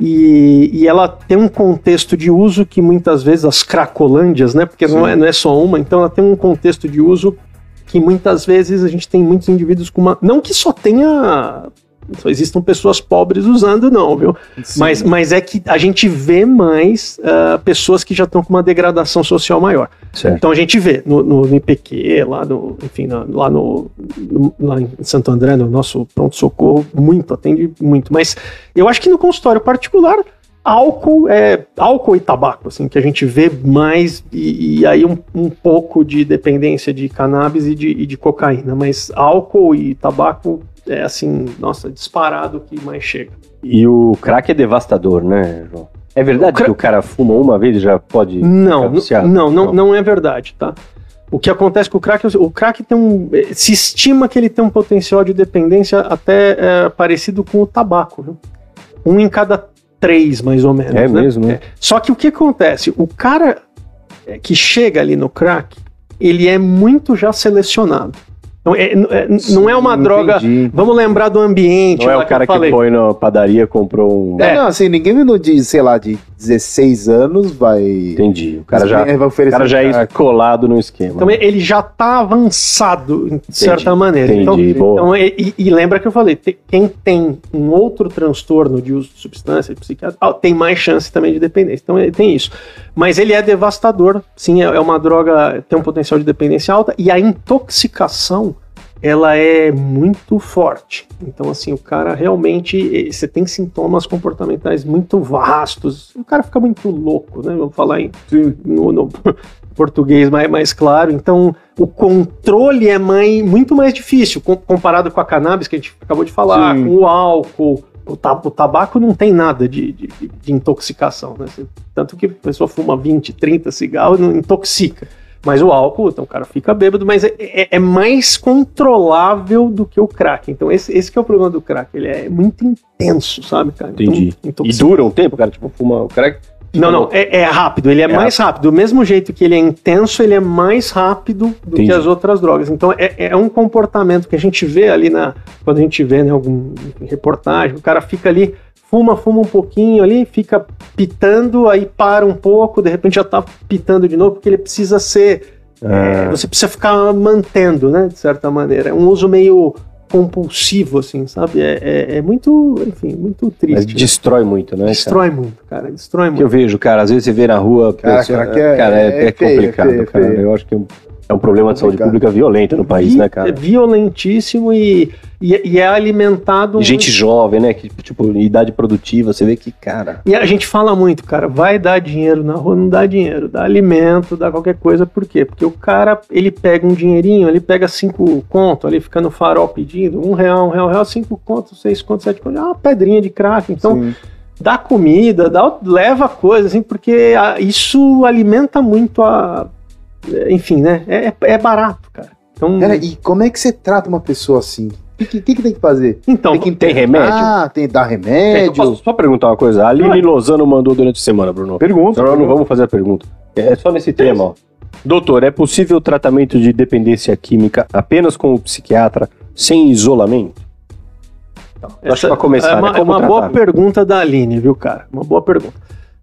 E, e ela tem um contexto de uso que muitas vezes as cracolândias, né? Porque não é, não é só uma, então ela tem um contexto de uso que muitas vezes a gente tem muitos indivíduos com uma. Não que só tenha. Só existam pessoas pobres usando, não, viu? Mas, mas é que a gente vê mais ah, pessoas que já estão com uma degradação social maior. Certo. Então a gente vê no, no, no IPQ, lá no, enfim, na- lá no, no- lá em Santo André, no nosso pronto-socorro, muito, atende muito. Mas eu acho que no consultório particular, álcool é álcool e tabaco, assim, que a gente vê mais, e, e aí um, um pouco de dependência de cannabis e de, e de cocaína. Mas álcool e tabaco é assim, nossa, disparado que mais chega. E o crack é devastador, né, João? É verdade O cra- que o cara fuma uma vez e já pode. Não, não, não, não é verdade, tá? O que acontece com o crack, é o- crack tem um, eh, se estima que ele tem um potencial de dependência até eh, parecido com o tabaco, viu? Um em cada três, mais ou menos. É né? mesmo, né? Só que o que acontece? O cara eh, que chega ali no crack, ele é muito já selecionado. Então, é- é- não é uma Sim, droga. entendi. Vamos lembrar do ambiente. Não é lá o cara que, falei. foi na padaria comprou um. É. Não, assim, ninguém vindo de, sei lá, de 16 anos vai. Entendi. O cara já, vai o oferecer cara já é colado no esquema. Então ele já está avançado, de certa maneira. Entendi, Então, boa. Então, e, e- lembra que eu falei, te- quem tem um outro transtorno de uso de substância, de psiquiatra, ah, tem mais chance também de dependência. Então é- tem isso. Mas ele é devastador, sim, é, é uma droga, tem um potencial de dependência alta, e a intoxicação, ela é muito forte. Então, assim, o cara realmente, você tem sintomas comportamentais muito vastos, o cara fica muito louco, né? Vamos falar em no, no (laughs) português mais, mais claro. Então, o controle é mai- muito mais difícil com- comparado com a cannabis que a gente acabou de falar, Sim. com o álcool. O, ta- o tabaco não tem nada de, de- de- intoxicação, né? Tanto que a pessoa fuma 20, 30 cigarros e não intoxica. Mas o álcool, então o cara fica bêbado, mas é, é- é mais controlável do que o crack. Então esse, esse que é o problema do crack. Ele é muito intenso, sabe, cara? Então, Entendi. E intoxica- dura um tempo, cara? Tipo, fuma o crack. não, não, é, é rápido, ele é, mais rápido. Do mesmo jeito que ele é intenso, ele é mais rápido do Entendi. que as outras drogas. Então é, é um comportamento que a gente vê ali na. Quando a gente vê né, algum reportagem, o cara fica ali, fuma, fuma um pouquinho ali, fica pitando, aí para um pouco, de repente já tá pitando de novo, porque ele precisa ser. é, você precisa ficar mantendo, né? De certa maneira. É um uso meio compulsivo, assim, sabe? É, é, é muito, enfim, muito Mas triste. né? destrói muito, né? cara? Destrói muito, cara. Destrói Que eu muito. vejo, cara, às vezes você vê na rua. Cara, pessoa- cara, é- cara, é, é é é complicado, feio, é cara. feio. Eu acho que é um, é problema de saúde pública violento no país, Vi- né, É cara? violentíssimo e, e, e é alimentado. E gente jovem, né? Que, tipo, idade produtiva, você vê que, cara. E a gente fala muito, cara, vai dar dinheiro na rua, não dá dinheiro, dá alimento, dá qualquer coisa, por quê? Porque o cara, ele pega um dinheirinho, ele pega cinco conto, ali fica no farol pedindo, um real, um real, um real, cinco conto, seis conto, sete conto, é uma pedrinha de crack, então Sim. dá comida, dá, leva coisa, assim, porque isso alimenta muito a... Enfim, né, é, é barato, cara. Então, Cara, e como é que você trata uma pessoa assim? O que, que, que tem que fazer? então tem que tem remédio? Ah, tem que dar Tem, remédio. eu posso só perguntar uma coisa? A Aline Vai. Lozano mandou durante a semana, Bruno. Pergunta. Agora não vamos fazer a pergunta. É só nesse tema, ó. Doutor, é possível tratamento de dependência química apenas com o psiquiatra, sem isolamento? Acho que pra começar, é né? uma, é uma boa pergunta da Aline, viu, cara? Uma boa pergunta.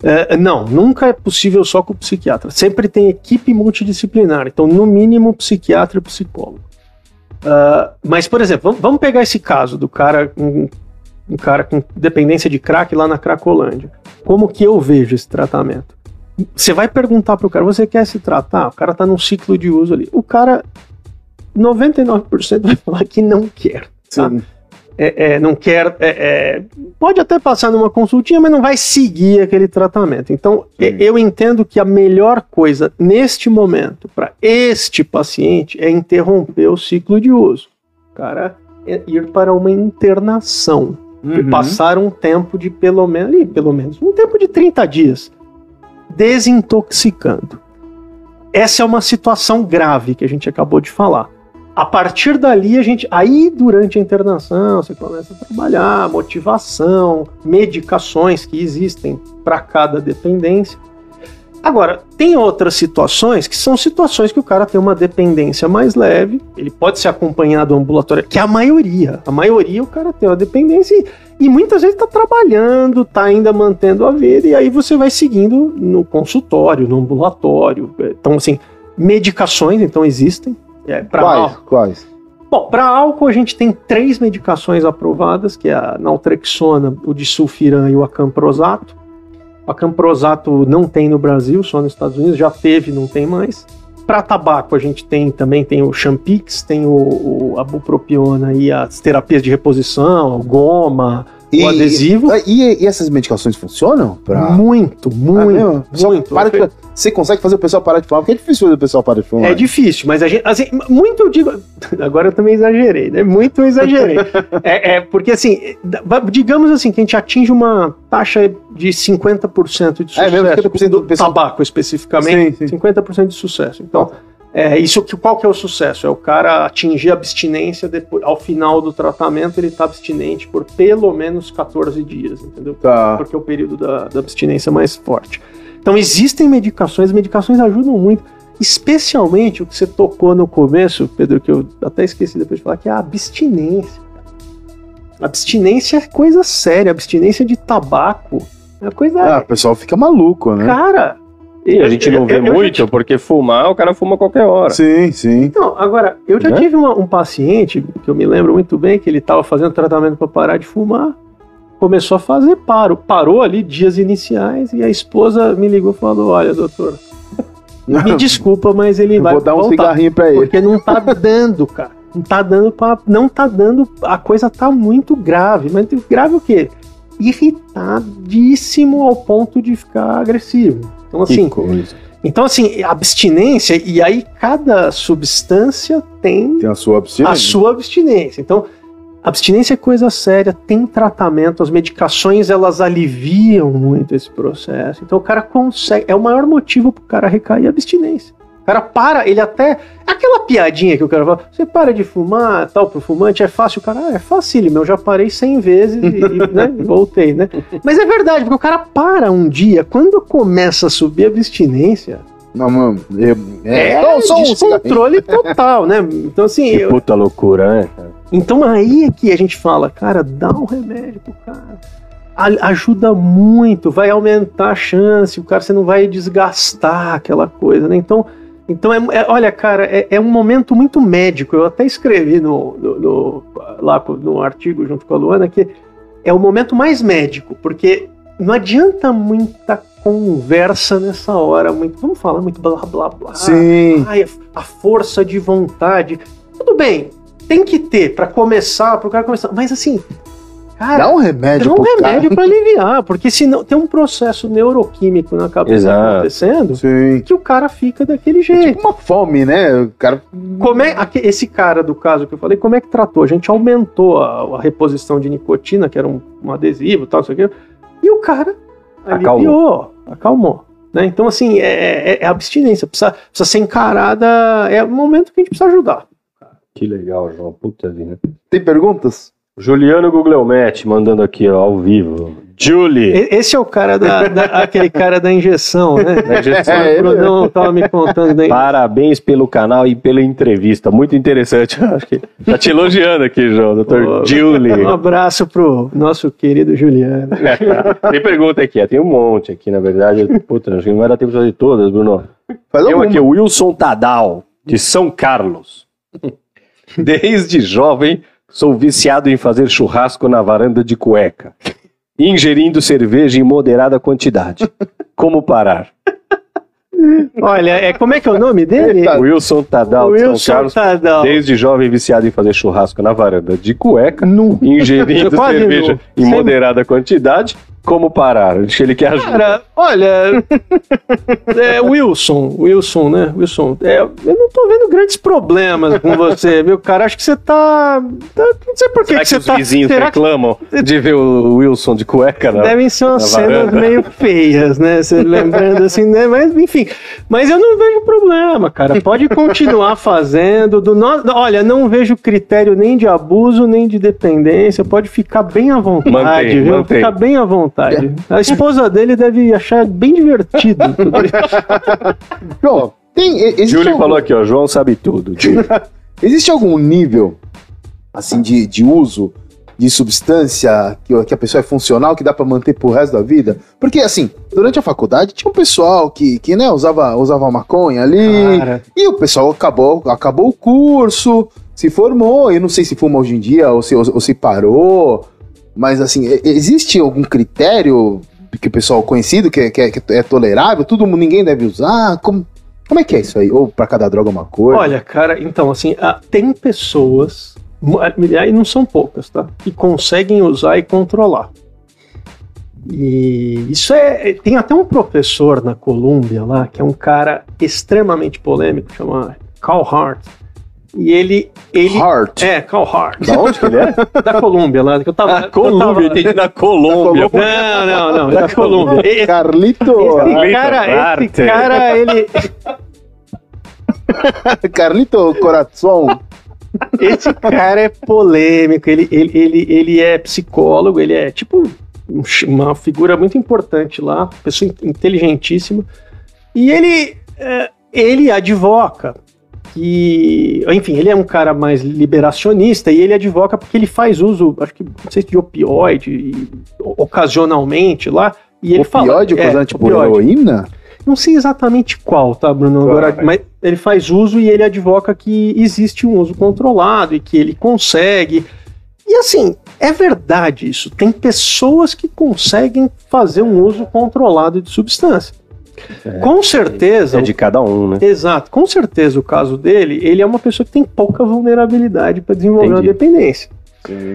É, não, nunca é possível só com o psiquiatra. Sempre tem equipe multidisciplinar. Então, no mínimo, psiquiatra e psicólogo. Ah, mas, por exemplo, vamos, vamos pegar esse caso do cara, um, um cara com dependência de crack lá na Cracolândia. Como que eu vejo esse tratamento? Você vai perguntar pro cara, você quer se tratar? O cara tá num ciclo de uso ali. O cara, 99% vai falar que não quer. Tá? Sim. É, é, não quer. é, é, pode até passar numa consultinha, mas não vai seguir aquele tratamento. Então, é, eu entendo que a melhor coisa neste momento para este paciente é interromper o ciclo de uso. O cara é ir para uma internação. E Uhum. passar um tempo de pelo menos, ali, pelo menos, um tempo de 30 dias desintoxicando. Essa é uma situação grave que a gente acabou de falar. A partir dali, a gente. Aí, durante a internação, você começa a trabalhar motivação, medicações que existem para cada dependência. Agora, tem outras situações que são situações que o cara tem uma dependência mais leve, ele pode ser acompanhado ambulatório, que é a maioria. A maioria o cara tem uma dependência e, e muitas vezes está trabalhando, está ainda mantendo a vida, e aí você vai seguindo no consultório, no ambulatório. Então, assim, medicações, então, existem. É, pra Quais? Quais? Bom, para álcool a gente tem três medicações aprovadas, que é a naltrexona, o disulfiram e o acamprosato. O acamprosato não tem no Brasil, só nos Estados Unidos, já teve, não tem mais. Para tabaco a gente tem também tem o Champix, tem o, o a bupropiona e as terapias de reposição, goma, o adesivo. E, e essas medicações funcionam? Pra... Muito, Ah, muito, muito. para de- Você consegue fazer o pessoal parar de fumar? Porque é difícil fazer o pessoal parar de fumar. É difícil, mas a gente. assim, muito eu digo. (laughs) Agora eu também exagerei, né? Muito eu exagerei. (laughs) é, é, porque assim, digamos assim, que a gente atinge uma taxa de 50% de sucesso. É mesmo, 50% do do pessoal- tabaco especificamente. Sim, sim. 50% de sucesso. Então, é, isso que, qual que é o sucesso? É o cara atingir a abstinência depois, ao final do tratamento, ele está abstinente por pelo menos 14 dias, entendeu? Tá. porque é o período da, da abstinência mais forte. Então existem medicações, medicações ajudam muito, especialmente o que você tocou no começo, Pedro, que eu até esqueci depois de falar, que é a abstinência. Abstinência é coisa séria, abstinência de tabaco é coisa. Ah, o pessoal fica maluco, né? cara. E a gente não vê eu- eu já muito, porque fumar, o cara fuma a qualquer hora. Sim, sim. Então, agora, eu já Né? tive uma- um paciente que eu me lembro muito bem que ele estava fazendo tratamento para parar de fumar, começou a fazer paro, parou ali dias iniciais e a esposa me ligou e falou: Olha, doutor, (laughs) me desculpa, mas ele Eu vai vou dar um voltar, cigarrinho pra ele. porque não tá dando, cara. Não tá dando para, não tá dando, a coisa tá muito grave, mas grave o quê? Irritadíssimo ao ponto de ficar agressivo. Então assim, então, assim, abstinência, e aí cada substância tem Tem a sua abstinência. a sua abstinência. Então, abstinência é coisa séria, tem tratamento, as medicações elas aliviam muito esse processo. Então, o cara consegue, é o maior motivo pro cara recair a abstinência. O cara para, ele até. Aquela piadinha que o cara fala, você para de fumar, tal, pro fumante, é fácil. O cara, ah, é facílimo, eu já parei 100 vezes e, e, né, (laughs) voltei, né? Mas é verdade, porque o cara para um dia, quando começa a subir a abstinência, Não, mano. Eu, é, Então, só um descontrole total, né? Então, assim, Que eu- puta loucura, né? então aí é que a gente fala, cara, dá um remédio pro cara. A- ajuda muito, vai aumentar a chance, o cara você não vai desgastar aquela coisa, né? Então, então é, é- olha, cara, é, é um momento muito médico. Eu até escrevi no, no- no- lá no artigo junto com a Luana, que é o momento mais médico, porque não adianta muita conversa nessa hora, muito, vamos falar muito blá blá blá. Sim. Ai, a força de vontade. Tudo bem, tem que ter pra começar, pro cara começar, mas assim, cara, Dá um remédio dá um pro remédio cara. pra aliviar, porque senão tem um processo neuroquímico na cabeça Exato. acontecendo Sim. que o cara fica daquele jeito. Tipo uma fome, né? O cara. Como é, esse cara do caso que eu falei, como é que tratou? A gente aumentou a, a reposição de nicotina, que era um, um adesivo e tal, isso aqui, e o cara Acalmou. aliviou, acalmou. Né? Então, assim, é, é- é abstinência, precisa, precisa ser encarada, é o momento que a gente precisa ajudar. Que legal, João. Puta vida. Tem perguntas? Juliano Guglielmetti mandando aqui, ó, ao vivo. Julie. Esse é o cara da, da- aquele cara da injeção, né? Da injeção. É, o ele Brunão tava me contando daí. Parabéns pelo canal e pela entrevista. Muito interessante. (laughs) Acho que tá te elogiando aqui, João, doutor Julie. Um abraço pro nosso querido Juliano. (laughs) Tem pergunta aqui, tem um monte aqui, na verdade. Puta, acho que não vai dar tempo de fazer todas, Bruno. Faz Tem aqui, o Wilson Tadal, de São Carlos. Desde jovem, sou viciado em fazer churrasco na varanda de cueca, (laughs) ingerindo cerveja em moderada quantidade. Como parar? Olha, é, como é que é o nome dele? (laughs) Wilson Tadal, de São Wilson Carlos. Tadal. Desde jovem, viciado em fazer churrasco na varanda de cueca, Nu. ingerindo (laughs) cerveja nu. em moderada quantidade. Como parar? Que ele quer ajuda. Cara, olha. É, Wilson, Wilson, né? Wilson, é, eu não tô vendo grandes problemas com você, viu, cara? Acho que você tá. tá- não sei por que, que que, você os tá. vizinhos será reclamam de ver o Wilson de cueca? Não? Devem ser umas na cenas meio feias, né? Você lembrando assim, né? Mas enfim. Mas eu não vejo problema, cara. Pode continuar fazendo. Do no... Olha, não vejo critério nem de abuso, nem de dependência. Pode ficar bem à vontade, Mantém, viu? mantém. Ficar bem à vontade. A esposa dele deve achar bem divertido. tudo (laughs) isso. João, tem. Júlio algum, falou aqui, ó. João sabe tudo. (laughs) Existe algum nível, assim, de, de uso de substância que, que a pessoa é funcional, que dá pra manter pro resto da vida? Porque, assim, durante a faculdade tinha um pessoal que, que né, usava, usava maconha ali. Cara, E o pessoal acabou, acabou o curso, se formou. Eu não sei se fuma hoje em dia ou se, ou, ou se parou. Mas assim, existe algum critério que o pessoal conhecido que, é- que, é, que é tolerável? Todo mundo, ninguém deve usar? Como, como é que é isso aí? Ou pra cada droga uma coisa? Olha, cara, então, assim, tem pessoas, e não são poucas, tá? Que conseguem usar e controlar. E isso é. Tem até um professor na Colômbia lá, que é um cara extremamente polêmico, chama Carl Hart. E ele. ele Heart. é, Carl Hart. da onde que ele é? (laughs) Da Colômbia lá, que eu tava. Ah, eu Colômbia, tava- entendi. Na Colômbia. Não, não, não, da Colômbia. Esse Carlito. cara, esse Hart. cara, ele. (laughs) Carlito Coração. Esse cara é polêmico, ele, ele, ele, ele é psicólogo, ele é tipo um uma figura muito importante lá, pessoa in- inteligentíssima. E ele, é, ele advoca que, enfim, ele é um cara mais liberacionista e ele advoca porque ele faz uso, acho que, não sei se de opioide, e, ocasionalmente lá. E ele fala, Opioide, é, causante por opioide. heroína? Não sei exatamente qual, tá, Bruno? Agora, mas ele faz uso e ele advoca que existe um uso controlado e que ele consegue. E assim, é verdade isso. Tem pessoas que conseguem fazer um uso controlado de substância. Com certeza. É de cada um, né? Exato, com certeza o caso dele, ele é uma pessoa que tem pouca vulnerabilidade para desenvolver uma Entendi. dependência.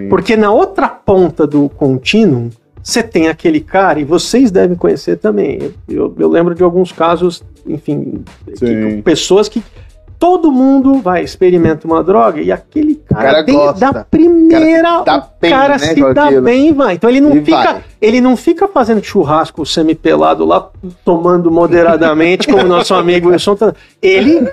Porque na outra ponta do contínuo, você tem aquele cara, e vocês devem conhecer também. Eu, eu lembro de alguns casos, enfim, que- Sim. pessoas que todo mundo vai, experimenta uma droga e aquele cara, cara tem- gosta. da primeira, O cara se dá o bem, cara né, se dá aquilo. bem vai. Então ele não E fica, vai. ele não fica fazendo churrasco semi-pelado lá, tomando moderadamente, como nosso (laughs) amigo Wilson. tá- Ele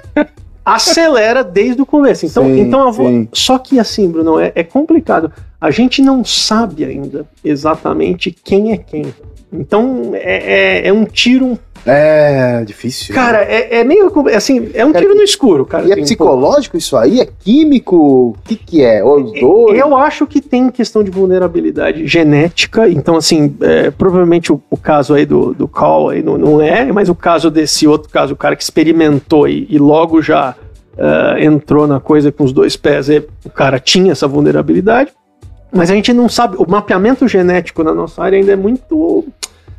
acelera desde o começo. Então, Sim, então vou- só que assim, Bruno, é, é complicado. A gente não sabe ainda exatamente quem é quem. Então é, é- é um tiro. É difícil. Cara, é, é meio. com- Assim, é um Cara, tiro no escuro, cara. E é psicológico isso aí? É químico? O que que é? Ou pô. dois? Eu acho que tem questão de vulnerabilidade genética, então assim, é, provavelmente o, o caso aí do, do Call aí não, não é, mas o caso desse outro caso, o cara que experimentou e, e logo já uh, entrou na coisa com os dois pés, e o cara tinha essa vulnerabilidade, mas a gente não sabe, o mapeamento genético na nossa área ainda é muito,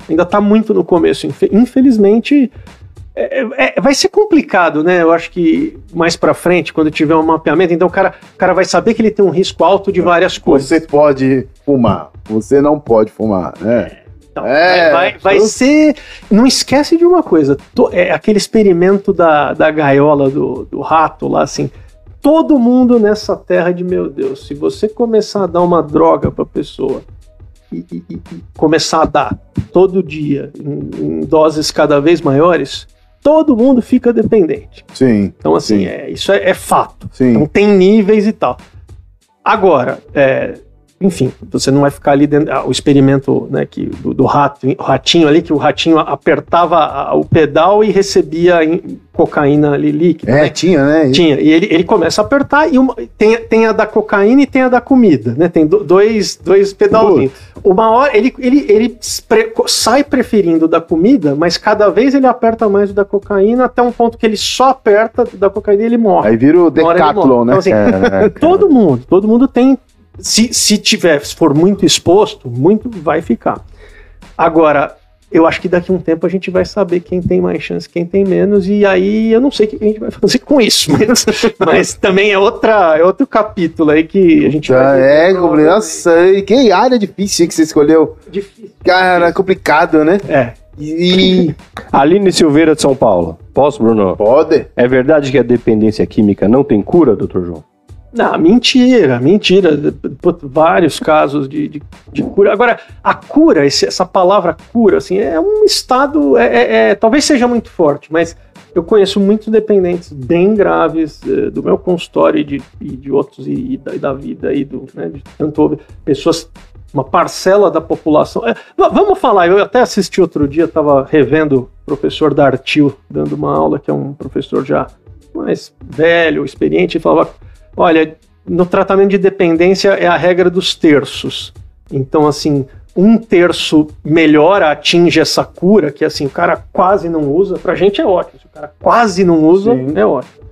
ainda está muito no começo. Infelizmente, é, é, vai ser complicado, né? Eu acho que mais para frente, quando tiver um mapeamento, então o cara, o cara vai saber que ele tem um risco alto de várias coisas. Você pode fumar, você não pode fumar, né? Então, é, vai, vai ser. Não esquece de uma coisa: to, é aquele experimento da, da gaiola do, do rato lá, assim. Todo mundo nessa terra de meu Deus, se você começar a dar uma droga pra pessoa e, e, e começar a dar todo dia, em, em doses cada vez maiores, todo mundo fica dependente. Sim. Então, assim, sim. É, isso é, é, fato. Sim. Então, tem níveis e tal. Agora, é, enfim, você não vai ficar ali dentro. Ah, o experimento né, que, do, do rato, ratinho ali, que o ratinho apertava a, o pedal e recebia cocaína ali líquida. É, né? tinha, né? Tinha. E ele, ele começa a apertar e uma, tem, tem a da cocaína e tem a da comida, né? Tem do, dois, dois pedalzinhos. Uma hora ele, ele, ele pre, sai preferindo da comida, mas cada vez ele aperta mais o da cocaína até um ponto que ele só aperta da cocaína e ele morre. Aí vira o decathlon, né? Então, assim, todo mundo, todo mundo tem se, se tiver, se for muito exposto, muito vai ficar. Agora, eu acho que daqui a um tempo a gente vai saber quem tem mais chance, quem tem menos, e aí eu não sei o que a gente vai fazer com isso, mas, (laughs) mas também é, outra, é outro capítulo aí que a gente Já vai. É, complicado. Nossa, e que área difícil que você escolheu. Difícil. Cara, complicado, né? É. E. (laughs) Aline Silveira de São Paulo. Posso, Bruno? Pode. É verdade que a dependência química não tem cura, doutor João? Não, mentira, mentira. Vários casos de, de, de, cura. Agora, a cura, esse, essa palavra cura, assim, é um estado. É, é, é, talvez seja muito forte, mas eu conheço muitos dependentes bem graves é, do meu consultório e de, e de outros, e, da, e, da, vida, e do, né, de tanto pessoas. Uma parcela da população. É, vamos falar, eu até assisti outro dia, estava revendo o professor Dartil dando uma aula, que é um professor já mais velho, experiente, e falava Olha, no tratamento de dependência é a regra dos terços. Então, assim, um terço melhora, atinge essa cura, que assim, o cara quase não usa, pra gente é ótimo. Se o cara quase não usa, Sim. é ótimo.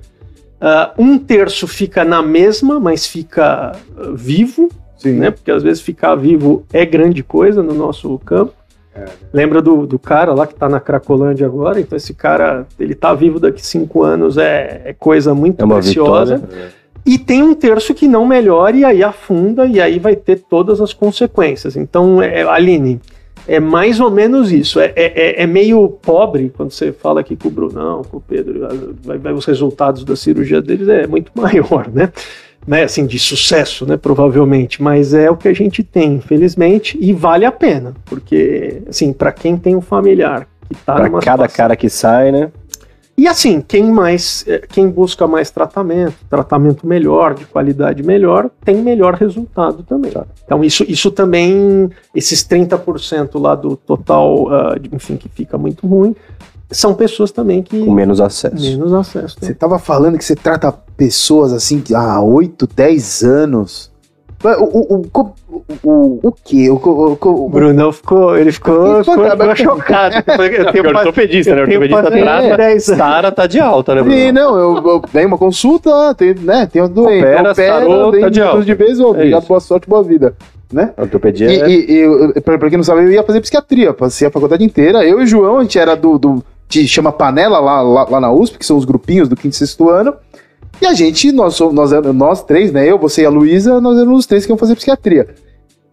Uh, um terço fica na mesma, mas fica uh, vivo, Sim. né? Porque às vezes ficar vivo é grande coisa no nosso campo. É. Lembra do, do cara lá que tá na Cracolândia agora? Então esse cara, ele tá vivo daqui cinco anos, é, é coisa muito é preciosa. Vitória. É. E tem um terço que não melhora e aí afunda e aí vai ter todas as consequências. Então, é, Aline, é mais ou menos isso. É, é, é, meio pobre quando você fala aqui com o Brunão, com o Pedro, vai, vai, os resultados da cirurgia deles é muito (laughs) maior, né? né? Assim, de sucesso, né? Provavelmente. Mas é o que a gente tem, infelizmente, e vale a pena. Porque, assim, para quem tem um familiar que tá pra numa cada situação... cara que sai, né? E assim, quem mais, eh, quem busca mais tratamento, tratamento melhor, de qualidade melhor, tem melhor resultado também. Tá. Então isso, isso também, esses 30% lá do total, uh, enfim, que fica muito ruim, são pessoas também que... Com menos acesso. Menos acesso. Né? Você estava falando que você trata pessoas assim há 8, 10 anos o, o, o, o, o que? O, o, o, o Brunão ficou, ele ficou, ficou, ficou chocado. (laughs) Eu tenho ortopedista, né? Ortopedista trata, Sara tá de alta, né, Bruno? Sim, não, eu, tenho uma consulta, tem, né, tem um doente, opera, opera sarou, tá de alta. de vez, é obrigado, é boa sorte, boa vida. Né? Ortopedia e, é... e, e pra, pra, quem não sabe, eu ia fazer psiquiatria, passei a faculdade inteira. Eu e o João, a gente era do, do que chama Panela lá, lá, lá na USP, que são os grupinhos do quinto e sexto ano. E a gente, nós, nós, nós três, né? Eu, você e a Luísa, nós éramos os três que iam fazer psiquiatria.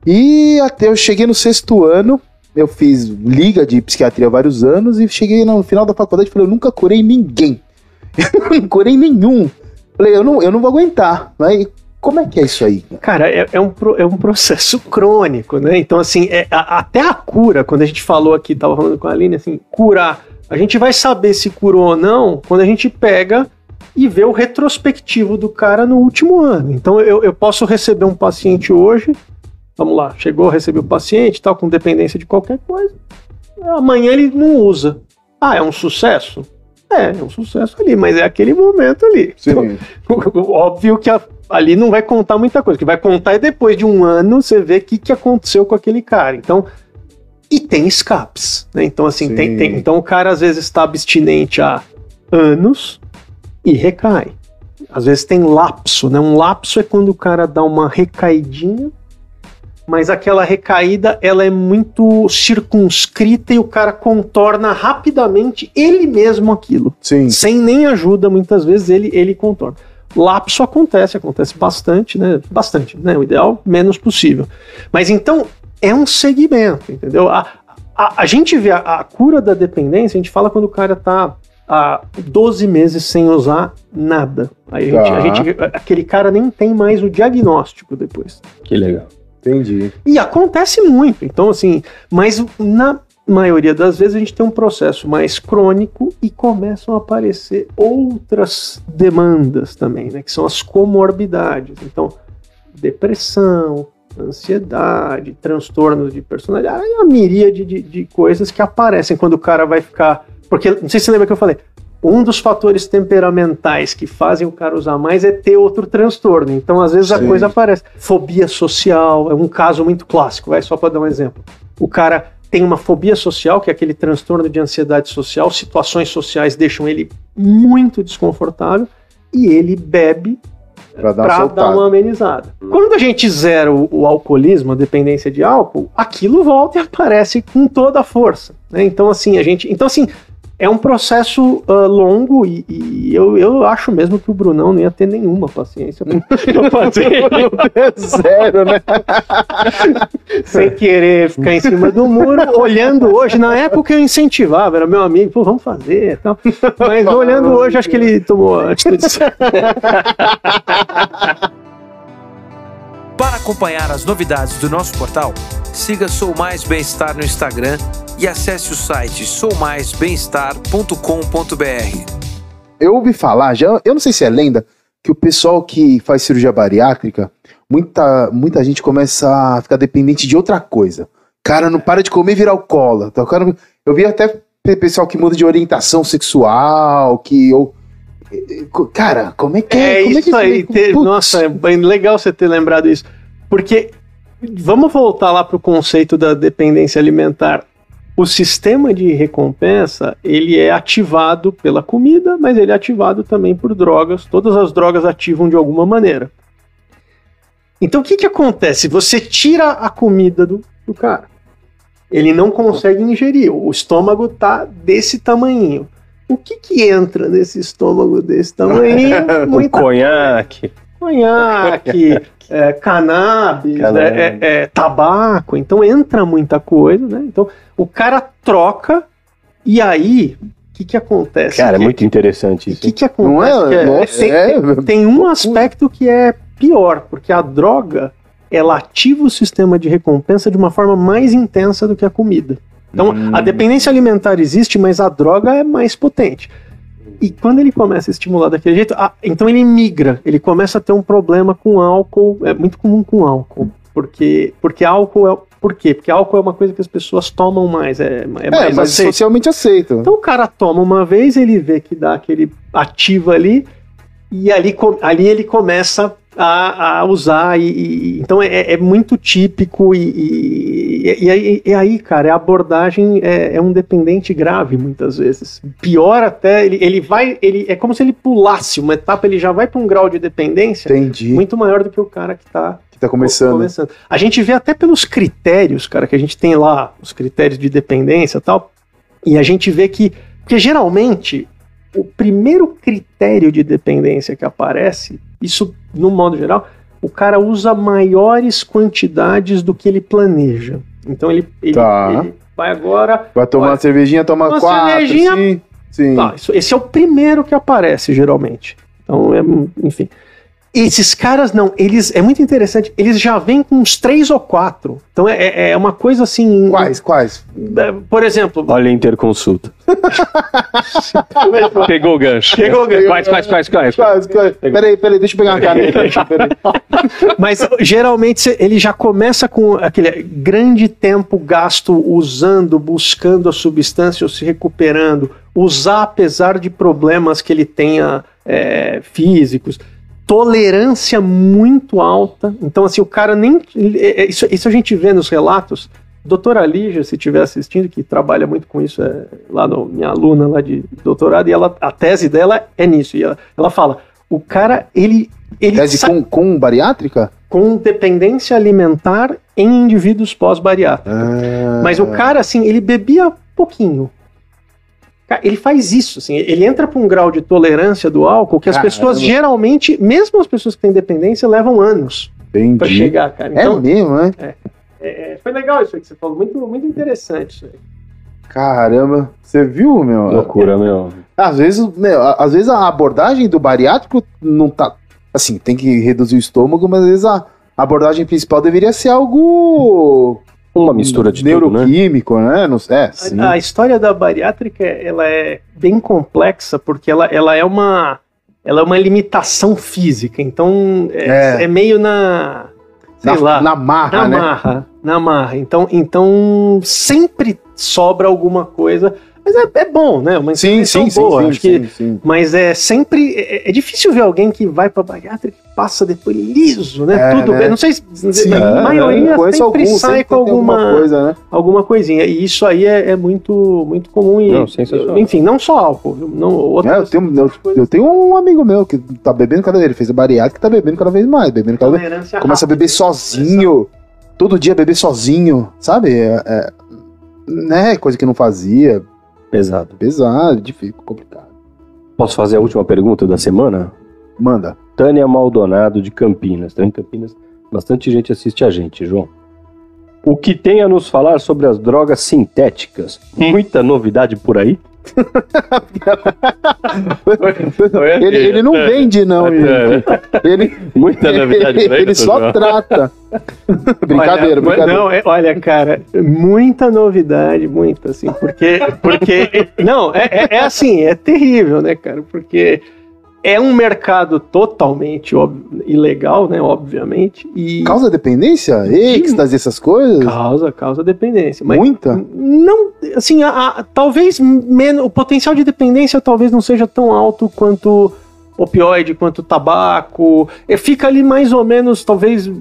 E até eu cheguei no sexto ano, eu fiz liga de psiquiatria há vários anos e cheguei no final da faculdade e falei, eu nunca curei ninguém. (laughs) Eu não curei nenhum. Falei, eu não, eu não vou aguentar. Mas como é que é isso aí? Cara, é, é, um, é um processo (laughs) crônico, né? Então, assim, é, a, até a cura, quando a gente falou aqui, tava falando com a Aline, assim, curar. A gente vai saber se curou ou não quando a gente pega e ver o retrospectivo do cara no último ano. Então eu, eu posso receber um paciente hoje, vamos lá, chegou, recebeu o paciente, tal, com dependência de qualquer coisa. Amanhã ele não usa. Ah, é um sucesso? É, é um sucesso ali, mas é aquele momento ali. Então, (laughs) óbvio que a, ali não vai contar muita coisa. O que vai contar é depois de um ano você ver o que, que aconteceu com aquele cara. Então, e tem escapes. Né? Então, assim, tem, tem, então o cara às vezes está abstinente há anos, e recai. às vezes tem lapso, né? Um lapso é quando o cara dá uma recaidinha, mas aquela recaída ela é muito circunscrita e o cara contorna rapidamente ele mesmo aquilo. Sim. Sem nem ajuda, muitas vezes ele, ele contorna. Lapso acontece, acontece bastante, né? Bastante, né? O ideal, menos possível. Mas então, é um segmento, entendeu? A, a, a gente vê a, a, cura da dependência, a gente fala quando o cara tá há 12 meses sem usar nada. Aí a, Tá. gente, a gente- aquele cara nem tem mais o diagnóstico depois. Que legal. Entendi. E acontece muito. Então, assim, mas na maioria das vezes a gente tem um processo mais crônico e começam a aparecer outras demandas também, né? Que são as comorbidades. Então, depressão, ansiedade, transtornos de personalidade, aí uma miríade de, de coisas que aparecem quando o cara vai ficar. Porque, não sei se você lembra que eu falei, um dos fatores temperamentais que fazem o cara usar mais é ter outro transtorno. Então, às vezes, a Sim. coisa aparece. Fobia social é um caso muito clássico, vai só para dar um exemplo. O cara tem uma fobia social, que é aquele transtorno de ansiedade social, situações sociais deixam ele muito desconfortável e ele bebe dar para dar soltada. uma amenizada. Quando a gente zera o, o alcoolismo, a dependência de álcool, aquilo volta e aparece com toda a força. né? Então, assim, a gente. Então, assim, é um processo ah, longo e, e eu, eu acho mesmo que o Brunão não ia ter nenhuma paciência pra (laughs) fazer Zero, né? (laughs) sem querer ficar em cima do muro, olhando hoje. Na época eu incentivava, era meu amigo, pô, vamos fazer e tal. Mas olhando hoje, acho que ele tomou a atitude (laughs) Para acompanhar as novidades do nosso portal, siga Sou Mais Bem-Estar no Instagram e acesse o site soumaisbemestar.com.br. Eu ouvi falar, já, eu não sei se é lenda, que o pessoal que faz cirurgia bariátrica, muita, muita gente começa a ficar dependente de outra coisa. Cara, não para de comer e vira alcoólatra. Não- eu vi até pe- pessoal que muda de orientação sexual, que. Ou, cara, como é que É como é isso que aí. Putz. nossa, é bem legal você ter lembrado isso. Porque vamos voltar lá para o conceito da dependência alimentar. O sistema de recompensa ele é ativado pela comida, mas ele é ativado também por drogas. Todas as drogas ativam de alguma maneira. Então o que, que acontece? Você tira a comida do, do cara. Ele não consegue ingerir. O estômago tá desse tamanhinho. O que que entra nesse estômago desse tamanhinho? (laughs) Muita Conhaque. conhaque, é, cannabis, Cannabis. né, é, é, tabaco, então entra muita coisa, né? Então o cara troca e aí o que que acontece? Cara, é Que- muito interessante o isso. que que Não acontece? é? Que Nossa, tem, é. tem- tem um aspecto que é pior, porque a droga ela ativa o sistema de recompensa de uma forma mais intensa do que a comida. Então, Hum. a dependência alimentar existe, mas a droga é mais potente. E quando ele começa a estimular daquele jeito, ah, então ele migra, ele começa a ter um problema com álcool, é muito comum com álcool, porque, porque álcool é. Por quê? Porque álcool é uma coisa que as pessoas tomam mais, é, é É, mais mas aceito. socialmente aceito. Então o cara toma uma vez, ele vê que dá aquele ativo ali, e ali, ali ele começa a, a usar. E, e- então é, é muito típico, e, e, aí, e aí, cara, a abordagem é, é um dependente grave muitas vezes. Pior até, ele, ele vai. Ele, é como se ele pulasse uma etapa, ele já vai para um grau de dependência Entendi. muito maior do que o cara que está tá começando. a gente vê até pelos critérios, cara, que a gente tem lá, os critérios de dependência e tal, e a gente vê que, porque geralmente, o primeiro critério de dependência que aparece, isso no modo geral, o cara usa maiores quantidades do que ele planeja. Então ele, ele, Tá. ele vai agora. Vai tomar uma cervejinha, toma uma quatro, cervejinha- sim. Sim. Tá, isso- esse é o primeiro que aparece, geralmente. Então, é, enfim. Esses caras não, eles é muito interessante, eles já vêm com uns três ou quatro. Então é, é uma coisa assim. Quais, quais? é, Por exemplo, Olha a interconsulta. (laughs) Pegou o gancho. Pegou o gancho. Quais, quais, quais, quais? Quais, quais? Peraí, peraí, deixa eu pegar uma caneta. Peraí. (laughs) Mas geralmente ele já começa com aquele grande tempo gasto usando, buscando a substância ou se recuperando, usar apesar de problemas que ele tenha é, físicos, tolerância muito alta. Então, assim, o cara nem. é- é- Isso, isso a gente vê nos relatos. Doutora Lígia, se estiver assistindo, que trabalha muito com isso, é lá no minha aluna lá de doutorado, e ela, a tese dela é nisso. E ela, ela fala: O cara, ele. ele Tese sa- com, com bariátrica? com dependência alimentar em indivíduos pós-bariátricos. Ah. Mas o cara, assim, ele bebia pouquinho. Ca- Ele faz isso, assim, ele entra para um grau de tolerância do álcool que as Caramba. pessoas geralmente, mesmo as pessoas que têm dependência, levam anos para chegar, cara. É Então, mesmo, né? é, é, foi legal isso aí que você falou, muito, muito interessante isso aí. Caramba. Você viu, meu? Loucura, meu. Às vezes, meu, a- às vezes a abordagem do bariátrico não tá. Assim, tem que reduzir o estômago, mas às vezes a abordagem principal deveria ser algo. Uma mistura de tudo, né? neuroquímico, né? É, sim. A, a história da bariátrica, ela é bem complexa, porque ela, ela é uma ela é uma limitação física, então é, É. é meio na sei na, lá, na marra, na né? marra, na marra. Então, então sempre sobra alguma coisa, mas é, é bom, né? Uma Sim, sim, sim, boa, sim, acho que sim, sim. mas é sempre. É, é difícil ver alguém que vai pra bariátrica passa depois liso, né? É, Tudo né? bem. Não sei se. Sim, a maioria conheço sempre alguns, sai sempre com tem alguma, coisa, né? alguma coisinha. E isso aí é, é muito, muito comum. E, Não. Enfim, não só álcool? Não, É, eu, outras tenho, eu, eu tentenho um amigo meu que tá bebendo cada vez. Ele fez a bariátrica e tá bebendo cada vez mais. Bebendo cada vez. Começa a beber sozinho. Todo dia beber sozinho, sabe? É, é- né? Coisa que não fazia. Pesado. Pesado, difícil, complicado. Posso fazer a última pergunta da semana? Manda. Tânia Maldonado de Campinas. Tá em Campinas, bastante gente assiste a gente, João. O que tem a nos falar sobre as drogas sintéticas? Muita novidade por aí? Ele, ele não vende, não. Ele, ele, Muita novidade aí? ele só trata. brincadeira, olha, brincadeira. Não, é- olha, cara, muita novidade, muita, assim, porque. porque não, é, é- é assim, é terrível, né, cara? Porque é um mercado totalmente ilegal, né, obviamente, e. Causa dependência? Êxtase, essas coisas? Causa, causa dependência. Muita? não, assim, a- a- talvez menos, o potencial de dependência talvez não seja tão alto quanto opioide, quanto tabaco. É, fica ali mais ou menos, talvez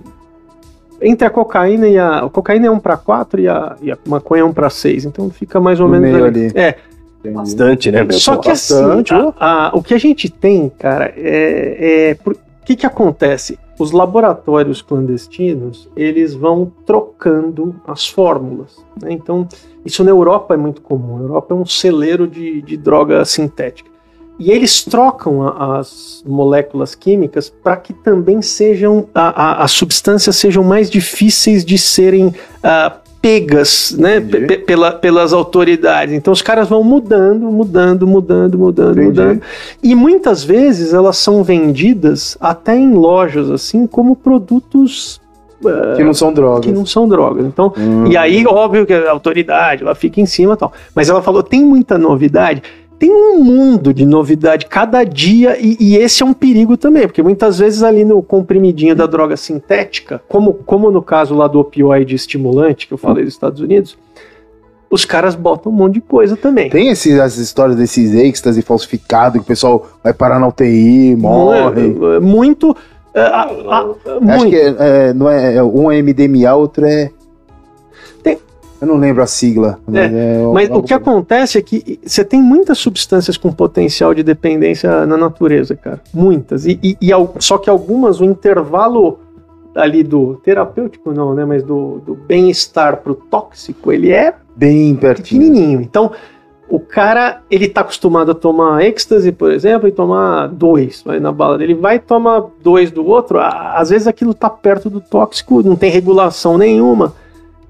entre a cocaína e a, a cocaína é 1 para 4 e a, e a maconha é 1 para 6, então fica mais ou No menos ali. ali. É. Bastante, né? meu? só que assim, bastante, a- a- o que a gente tem, cara, é, é por- o que que acontece? Os laboratórios clandestinos, eles vão trocando as fórmulas. né? Então, isso na Europa é muito comum. A Europa é um celeiro de, de droga sintética. E eles trocam a- as moléculas químicas para que também sejam a- a- as substâncias sejam mais difíceis de serem ah, pegas, né, pela- pelas autoridades. Então os caras vão mudando, mudando, mudando, mudando, Entendi. mudando. E muitas vezes elas são vendidas até em lojas assim como produtos ah, Que não são drogas. que não são drogas. Então Hum. e aí, óbvio que a autoridade ela fica em cima e tal. Mas ela falou: tem muita novidade. Tem um mundo de novidade cada dia, e, e esse é um perigo também, porque muitas vezes ali no comprimidinho da droga sintética, como, como no caso lá do opioide estimulante que eu falei dos Estados Unidos, os caras botam um monte de coisa também. Tem esses, as histórias desses êxtase falsificado que o pessoal vai parar na UTI, morre. Mu- é, Muito. é, a- a- Acho muito. que é, é, não é, é, um é MDMA, outro é. Eu não lembro a sigla. Mas, é, Mas algo o que acontece é que você tem muitas substâncias com potencial de dependência na natureza, cara. Muitas. E, e- e só que algumas, o intervalo ali do terapêutico, não, né? Mas do, do bem-estar pro tóxico, ele é bem pertinho. pequenininho. Então, o cara, ele tá acostumado a tomar êxtase, por exemplo, e tomar dois vai na bala dele. Vai tomar dois do outro, às vezes aquilo tá perto do tóxico, não tem regulação nenhuma.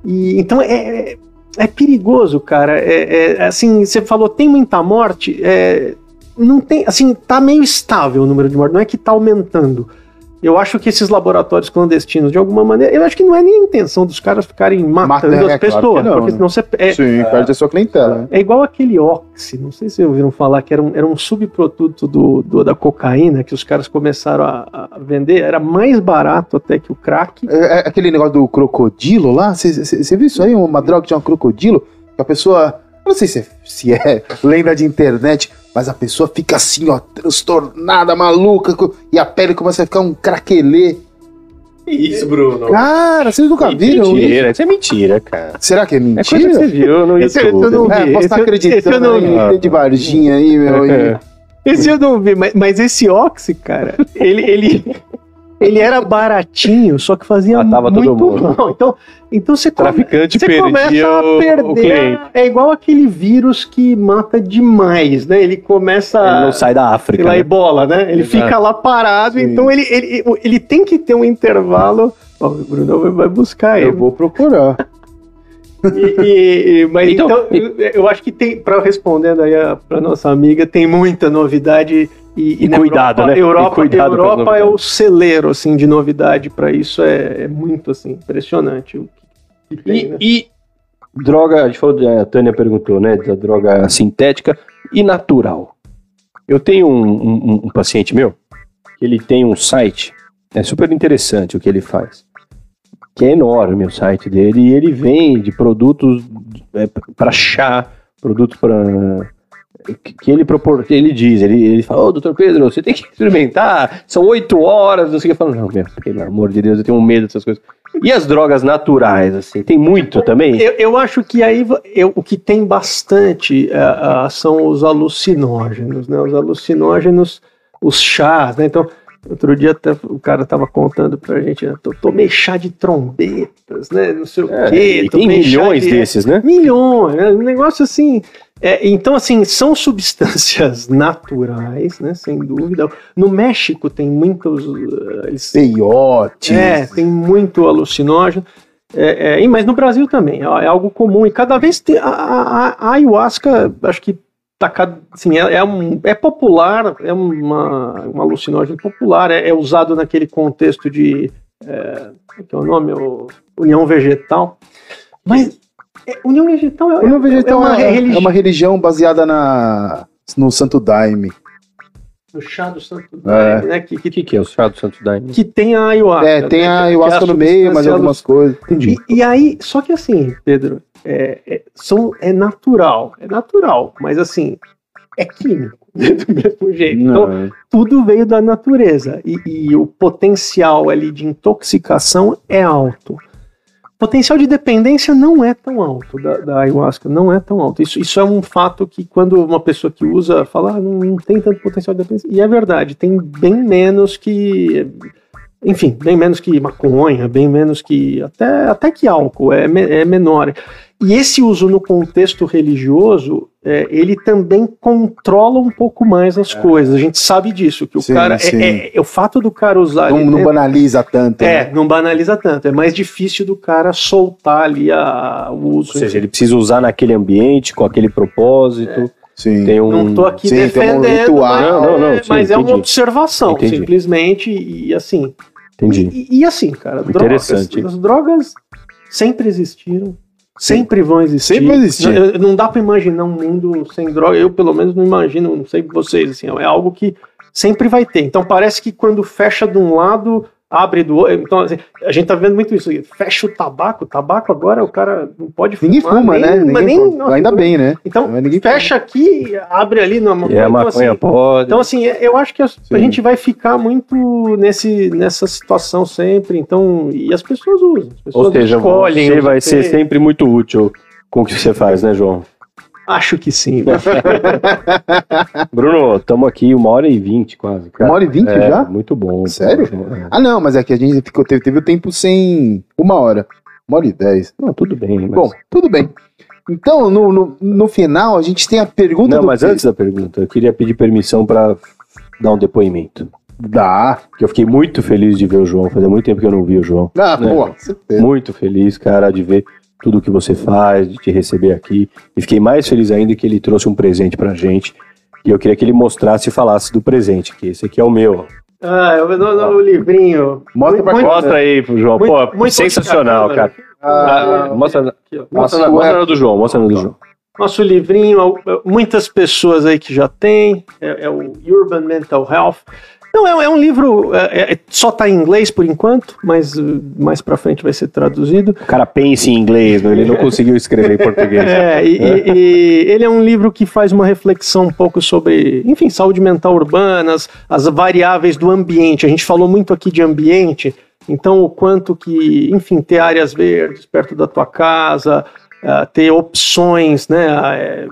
E então é, é, é perigoso, cara. É, é, assim, você falou, tem muita morte. é, não tem, assim, tá meio estável o número de mortes, não é que tá aumentando. Eu acho que esses laboratórios clandestinos, de alguma maneira, eu acho que não é nem a intenção dos caras ficarem matando Mata- é, as claro pessoas, que não, porque né? senão você. É, Sim, perde a sua clientela. né? é igual aquele Oxy, não sei se vocês ouviram falar, que era um, era um subproduto do, do- da cocaína que os caras começaram a, a vender, era mais barato até que o crack. É, é aquele negócio do crocodilo lá, você viu isso aí? Uma droga que tinha um crocodilo, que a pessoa. Não sei se é, se é lenda de internet, mas a pessoa fica assim, ó, transtornada, maluca, e a pele começa a ficar um craquelê. Isso, Bruno. Cara, vocês nunca viram isso? Mentira, isso é mentira, cara. Será que é É coisa que mentira? você viu no Esse eu YouTube. não vi. É, posso estar eu- acreditando eu não aí, vi. de Varginha aí, meu. e- Esse eu não vi, mas, mas esse Oxy, cara, ele, ele, ele era baratinho, só que fazia Matava todo muito mundo. mal. Então, então você, come- Traficante você perdia começa a perder. é igual aquele vírus que mata demais, né? Ele começa Ele não a sai da sei África. lá, né? ebola, né? Ele Exato. fica lá parado, Sim. então ele, ele, ele tem que ter um intervalo. Ó, o Bruno vai- vai buscar ele. Eu vou procurar. E- e- mas então, Então, eu, eu acho que tem, para respondendo aí para nossa amiga, tem muita novidade e, E cuidado, Europa, né? E Europa, cuidado Europa é o celeiro assim de novidade para isso é, é muito assim impressionante o que tem, E, né? e droga, a gente falou, de- a Tânia perguntou, né, da droga sintética e natural. Eu tenho um, um- um paciente meu, que ele tem um site, é super interessante o que ele faz, que é enorme o site dele, e ele vende produtos para chá, produtos para que ele propor, ele diz, ele, ele fala, ô doutor Pedro, você tem que experimentar, são oito horas, não sei o que, eu falo, não, meu, pelo amor de Deus, eu tenho medo dessas coisas. E as drogas naturais, assim, tem muito também? Eu, eu acho que aí eu- o que tem bastante é, ah, são os alucinógenos, né? Os alucinógenos, os chás, né? Então, outro dia até o cara tava contando pra gente, né? "Tô- tomei chá de trombetas, né? Não sei o É, quê. e tem milhões de- desses, né? Milhões, né? Um negócio assim. é, então, assim, são substâncias (laughs) naturais, né? Sem dúvida. No México tem muitos. eh, Eles Peiote. é, tem muito alucinógeno. É, é, mas no Brasil também, é, é algo comum. E cada vez tem, a, a- a ayahuasca, acho que tá, cada- assim, é, é, um, é popular, é uma, um alucinógeno popular, é, é usado naquele contexto de. É, como é que é o nome? O, União Vegetal. Mas. é, União Vegetal é, O União Vegetal é uma é, religião. é uma religião baseada na, no Santo Daime. No chá do Santo É. Daime, né? Que, O que, que, que é o chá do Santo Daime? que tem a ayahuasca. É, tem né, a é ayahuasca no meio, mas algumas coisas. Entendi. E, e aí, só que assim, Pedro, é, é, são, é natural, é natural, mas assim, é químico, (laughs) do mesmo jeito. Então, Não, tudo veio da natureza e, e o potencial ali de intoxicação é alto. O potencial de dependência não é tão alto da, da ayahuasca, não é tão alto. Isso, isso é um fato que quando uma pessoa que usa fala, ah, não, não tem tanto potencial de dependência. E é verdade, tem bem menos que. Enfim, bem menos que maconha, bem menos que. Até, até que álcool, é, é menor. E esse uso no contexto religioso, é, ele também controla um pouco mais as coisas. A gente sabe disso, que o Sim, cara. é- sim. É, é o fato do cara usar. não, ali não dentro- banaliza tanto. é, né? não banaliza tanto. É mais difícil do cara soltar ali a, o uso. Ou seja, ele precisa usar naquele ambiente, com aquele propósito. Sim. Tem um. Não tô aqui Sim, tem um defendendo, ritual. mas, Não, não, não, é- sim, mas é uma observação, Entendi. simplesmente, e assim. Entendi. E, e assim, cara, Interessante. drogas, as drogas sempre existiram, sempre vão existir. Sempre existir. Não, não dá pra imaginar um mundo sem droga. Eu, pelo menos, não imagino, não sei vocês, assim, é algo que sempre vai ter. Então parece que quando fecha de um lado, abre do outro. Então, assim, a gente tá vendo muito isso. Fecha o tabaco, o tabaco agora o cara não pode Ninguém fumar, fuma, nem- né? mas Ninguém nem- fuma. nossa, Ainda bem, né? Então, ninguém fecha aqui, abre ali na E a então, maconha assim, pode. então, assim, eu acho que a, a gente vai ficar muito nesse, nessa situação sempre. Então, e as pessoas usam. As pessoas Ou seja, escolhem. você vai ser sempre muito útil com o que você faz, né, João? Acho que sim. (laughs) Bruno, estamos aqui uma hora e vinte quase. cara. Uma hora e vinte É, já? Muito bom. Sério? É. Ah, não, mas é que a gente ficou, teve, teve o tempo sem uma hora. Uma hora e dez. Não, tudo bem. Mas... Bom, tudo bem. Então, no, no, no final, a gente tem a pergunta não, do mas antes da pergunta, eu queria pedir permissão para dar um depoimento. Dá. Porque eu fiquei muito feliz de ver o João. Fazia muito tempo que eu não via o João. Ah, Né? pô, certeza. Muito feliz, cara, de ver tudo que você faz, de te receber aqui. E fiquei mais feliz ainda que ele trouxe um presente pra gente. E eu queria que ele mostrasse e falasse do presente, que esse aqui é o meu. ah, eu, no, o livrinho. Mostra pra Muito- Mostra aí pro João. muito- Pô, muito sensacional, cara. Ah, Ah, mostra Aqui, mostra, na, mostra na do João, mostra na do João. Nosso livrinho, muitas pessoas aí que já têm, é, é o Urban Mental Health. Não, é, é um livro, é, é- só tá em inglês por enquanto, mas uh, mais pra frente vai ser traduzido. O cara pensa em inglês, meu, ele não conseguiu escrever em português. (laughs) É, e, e- e ele é um livro que faz uma reflexão um pouco sobre, enfim, saúde mental urbana, as, as variáveis do ambiente. A gente falou muito aqui de ambiente, então o quanto que, enfim, ter áreas verdes perto da tua casa, ah, ter opções, né? é,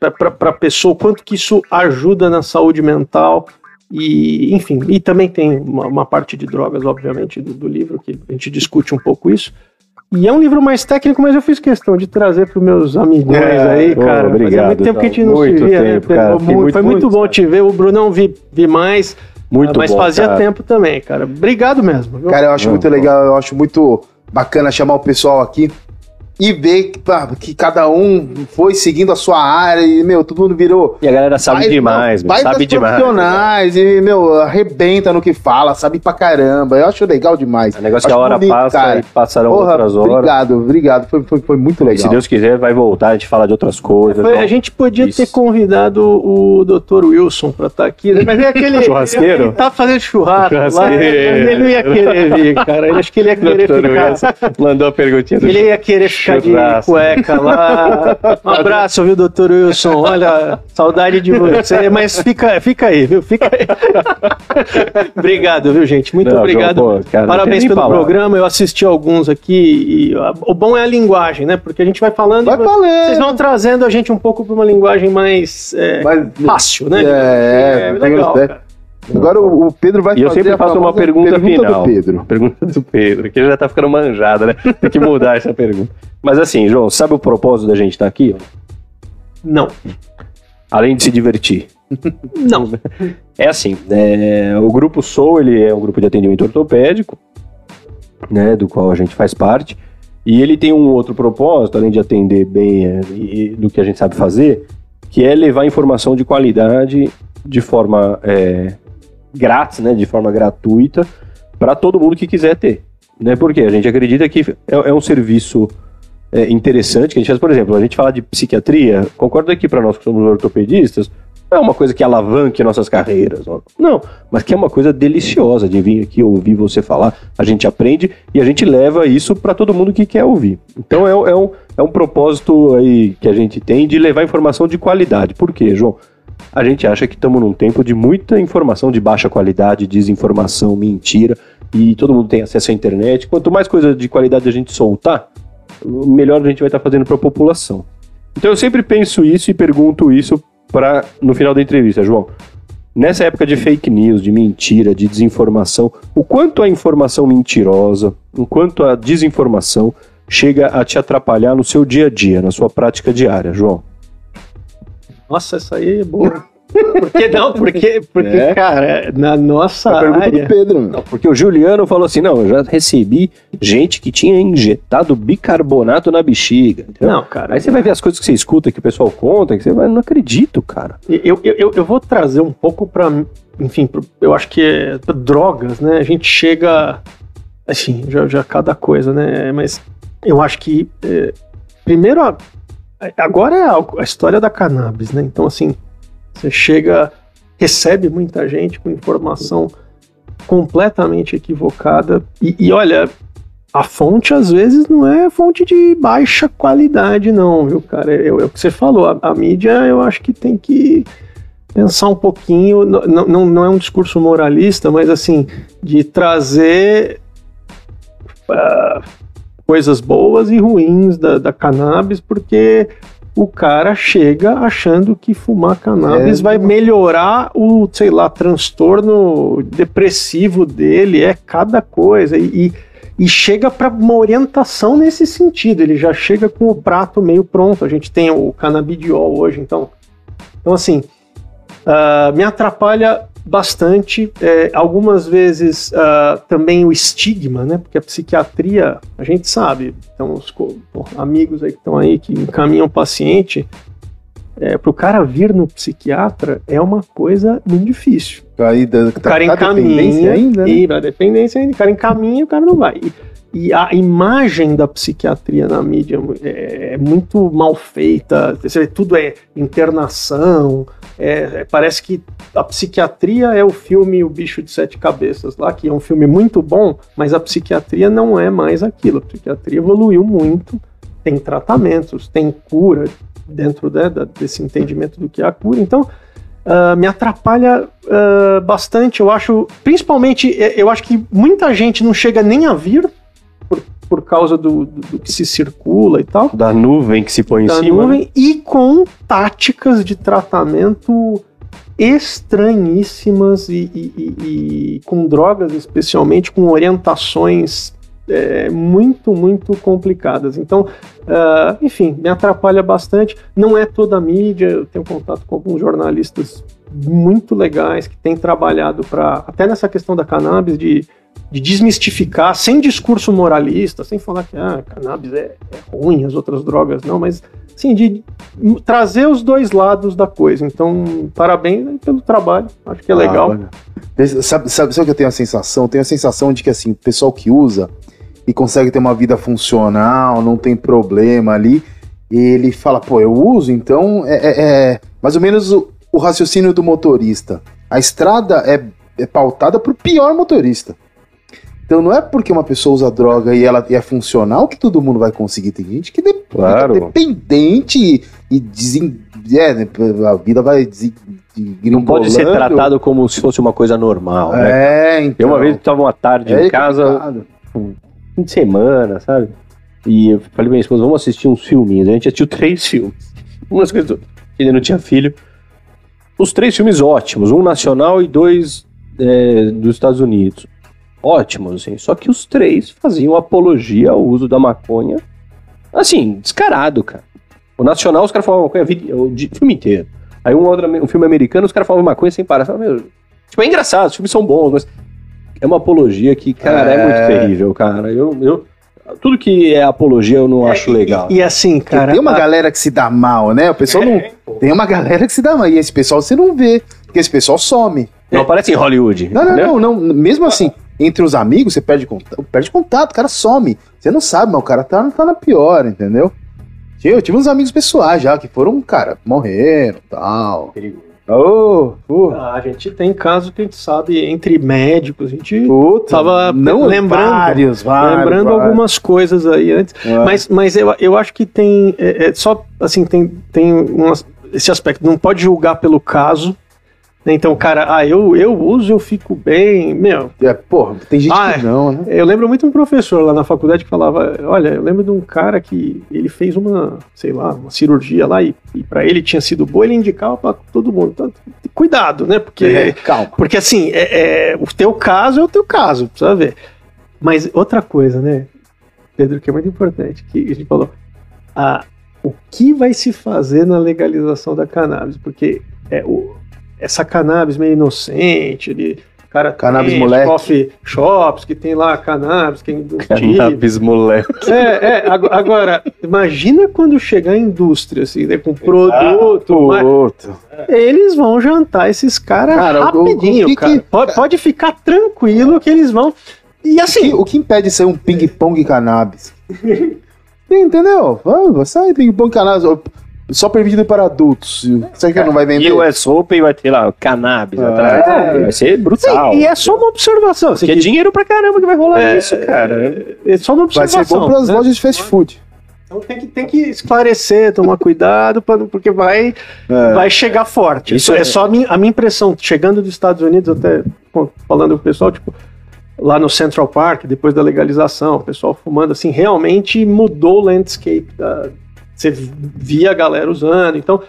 para a pessoa, o quanto que isso ajuda na saúde mental. E, enfim, e também tem uma, uma parte de drogas, obviamente, do, do, livro, que a gente discute um pouco isso. E é um livro mais técnico, mas eu fiz questão de trazer para os meus amigos é, aí, cara. Obrigado, Fazia muito tempo que a gente não se via, tempo, né? Cara, foi muito, foi muito, muito bom te ver. O Brunão vi, vi mais. Muito mas bom, fazia cara. tempo também, cara. Obrigado mesmo. Viu? Cara, eu acho Não, muito pô. legal, eu acho muito bacana chamar o pessoal aqui e ver que, cada um foi seguindo a sua área e, meu, todo mundo virou. E a galera sabe demais, meu, sabe demais. profissionais e, meu, arrebenta no que fala, sabe pra caramba. Eu acho legal demais. O negócio é que a hora bonito, passa cara. e passarão Porra, outras horas. Obrigado, obrigado. Foi, foi, foi muito E legal. se Deus quiser, vai voltar, a gente fala de outras coisas. Foi- a gente podia Isso. ter convidado o Dr. Wilson para estar aqui, né? mas é aquele. (laughs) Churrasqueiro? Ele tá fazendo churrasco lá, ele não ia querer vir, cara. Ele acho que ele ia (laughs) querer Doutor ficar. Wilson mandou a perguntinha do Ele ia querer ficar de cueca lá. (laughs) Um abraço, viu, doutor Wilson? Olha, saudade de você. Mas fica, fica aí, viu? Fica aí. (laughs) obrigado, viu, gente? Muito Não, obrigado. João, pô, cara, Parabéns pelo palavra. programa. Eu assisti alguns aqui. E a- o bom é a linguagem, né? Porque a gente vai falando. Vai e falando. Vocês vão trazendo a gente um pouco para uma linguagem mais é, Mas- fácil, né? É, é tem legal. Agora o, Pedro vai E eu fazer sempre a faço uma famosa pergunta, final. do Pedro. Pergunta do Pedro, que já tá ficando manjada, né? Tem que mudar essa pergunta. Mas assim, João, sabe o propósito da gente estar aqui? ó? Não, Além de se divertir. (laughs) não. É assim, é, o Grupo Soul, ele é um grupo de atendimento ortopédico, né, do qual a gente faz parte, e ele tem um outro propósito, além de atender bem é, e- do que a gente sabe fazer, que é levar informação de qualidade de forma é, grátis, né, de forma gratuita, para todo mundo que quiser ter. Né, porque a gente acredita que é, é um serviço é, interessante que a gente faz, por exemplo, a gente fala de psiquiatria, concorda que para nós que somos ortopedistas, não é uma coisa que alavanque nossas carreiras, não, mas que é uma coisa deliciosa de vir aqui ouvir você falar, a gente aprende e a gente leva isso para todo mundo que quer ouvir. Então é, é um, é um propósito aí que a gente tem de levar informação de qualidade. Por quê, João? A gente acha que estamos num tempo de muita informação de baixa qualidade, desinformação, mentira, e todo mundo tem acesso à internet. Quanto mais coisa de qualidade a gente soltar, melhor a gente vai estar fazendo para a população. Então eu sempre penso isso e pergunto isso para no final da entrevista, João. Nessa época de fake news, de mentira, de desinformação, o quanto a informação mentirosa, o quanto a desinformação chega a te atrapalhar no seu dia a dia, na sua prática diária, João? Nossa, essa aí é boa. Por que não? Porque, porque (laughs) É. cara, na nossa A pergunta área. do Pedro. Não, porque o Juliano falou assim: não, eu já recebi gente que tinha injetado bicarbonato na bexiga. entendeu? Não, cara. Aí você vai ver as coisas que você escuta, que o pessoal conta, que você vai, não acredito, cara. Eu, eu, eu, eu vou trazer um pouco pra. Enfim, pro- eu acho que é pra drogas, né? A gente chega. Assim, já, já cada coisa, né? Mas eu acho que. é, primeiro, a- agora é a, a história da cannabis, né? Então, assim, você chega. Recebe muita gente com informação completamente equivocada. E, e olha, a fonte às vezes não é fonte de baixa qualidade, não, viu, cara? É, é o que você falou. A, a mídia, eu acho que tem que pensar um pouquinho. n- n- Não, não é um discurso moralista, mas assim, de trazer ah, coisas boas e ruins da, da cannabis, porque o cara chega achando que fumar cannabis É, vai melhorar o, sei lá, transtorno depressivo dele, é cada coisa. E, e- chega para uma orientação nesse sentido. Ele já chega com o prato meio pronto. A gente tem o canabidiol hoje, então. Então, assim, ah, me atrapalha bastante. É, algumas vezes ah, também o estigma, né? Porque a psiquiatria, a gente sabe, então os amigos aí que estão aí que encaminham o paciente. É, para o cara vir no psiquiatra é uma coisa muito difícil. Aí, da, O cara tá dependência encaminha ainda, né? e a dependência ainda, o cara encaminha e o cara não vai. E, e a imagem da psiquiatria na mídia é, é muito mal feita, tudo é internação, é- é- parece que a psiquiatria é o filme O Bicho de Sete Cabeças lá, que é um filme muito bom, mas a psiquiatria não é mais aquilo, a psiquiatria evoluiu muito, tem tratamentos, tem cura dentro desse entendimento do que é a cura, então ah, me atrapalha ah, bastante. Eu acho, principalmente, eh, eu acho que muita gente não chega nem a vir por, causa do, do, do que se circula e tal, Da nuvem que se põe da em cima. né? nuvem, e com táticas de tratamento estranhíssimas e, e- e- e com drogas, especialmente com orientações é, muito, muito complicadas. Então, ah, enfim, me atrapalha bastante. Não é toda a mídia, eu tenho contato com alguns jornalistas muito legais que têm trabalhado para, até nessa questão da cannabis, de, de desmistificar, sem discurso moralista, sem falar que ah, cannabis é, é ruim, as outras drogas não, mas sim, de trazer os dois lados da coisa. Então, parabéns pelo trabalho, acho que é legal. Ah, olha. sabe, sabe, sabe o que eu tenho a sensação? Eu tenho a sensação de que assim, o pessoal que usa e consegue ter uma vida funcional, não tem problema ali, ele fala, pô, eu uso, então é, é- é mais ou menos o, o raciocínio do motorista. A estrada é, é pautada pro pior motorista. Então não é porque uma pessoa usa droga e ela é funcional que todo mundo vai conseguir. Tem gente que de- Claro. fica dependente e, e desen- é, né, a vida vai desen- Não pode ser tratado como se fosse uma coisa normal, né? É, Eu então. uma vez estava uma tarde É em casa, complicado. fim de semana, sabe? E eu falei pra minha esposa, vamos assistir uns filminhos. A gente assistiu três filmes. (laughs) Umas coisas ainda não tinha filho. Os três filmes ótimos, um nacional e dois é, dos Estados Unidos. Ótimos, assim. Só que os três faziam apologia ao uso da maconha. Assim, descarado, cara. O nacional, os caras falavam maconha o filme inteiro. Aí um, outro, um filme americano, os caras falavam maconha sem parar. Meu, tipo, é engraçado, os filmes são bons, mas é uma apologia que, cara, é, É. muito terrível, cara. Eu, eu, tudo que é apologia eu não acho legal. E, e assim, Porque cara. tem uma a- galera que se dá mal, né? O pessoal não. Tem uma galera que se dá mal. E esse pessoal você não vê. Porque esse pessoal some. Não aparece em Hollywood. Não, não, não, não. Mesmo assim, entre os amigos, você perde contato. Perde contato, o cara some. Você não sabe, mas o cara tá, tá na pior, entendeu? Eu, tive uns amigos pessoais já que foram, cara, morreram e tal. Ô, oh, A gente tem casos que a gente sabe entre médicos, a gente puta, Tava não lembrando- vários, vários, lembrando vários. algumas coisas aí antes. É. Mas, mas eu, eu acho que tem. É, é só assim, tem, tem umas- esse aspecto. Não pode julgar pelo caso. Né? Então, cara, ah, eu, eu uso, eu fico bem. Meu, É, porra, tem gente Ah, que não, né? eu lembro muito de um professor lá na faculdade que falava: olha, eu lembro de um cara que ele fez uma, sei lá, uma cirurgia lá e, e para ele tinha sido boa, ele indicava pra todo mundo. Então, cuidado, né? Porque. É, calma. Porque assim, é, é, o teu caso é o teu caso, precisa ver. Mas outra coisa, né, Pedro, que é muito importante, que a gente falou, a, o que vai se fazer na legalização da cannabis? Porque é, o, essa cannabis meio inocente, de cara Cannabis tem moleque. coffee shops que tem lá cannabis, que é. Cannabis moleque. É, é, ago- agora, imagina quando chegar a indústria, assim, né, com produto, mas- Puta. eles vão jantar esses caras Cara, o- o rapidinho, que cara. que- Pode, pode ficar tranquilo que eles vão. E assim, o que impede de ser um ping-pong cannabis? (laughs) Entendeu? Vai sair ping-pong cannabis. Só permitido para adultos. Você que não vai vender? E o US Open vai ter lá cannabis É. atrás. Vai ser brutal. sim, e é só uma observação. Assim, é que- dinheiro pra caramba que vai rolar É, isso, cara. é só uma Vai observação. ser bom para as né? lojas de fast food. Então tem que, tem que esclarecer, tomar cuidado, pra, porque vai, É. vai chegar forte. Isso Isso é é- só a minha, a minha impressão. Chegando dos Estados Unidos, até pô, falando com o pessoal, tipo, lá no Central Park, depois da legalização, o pessoal fumando, assim, realmente mudou o landscape. Da, você via a galera usando, então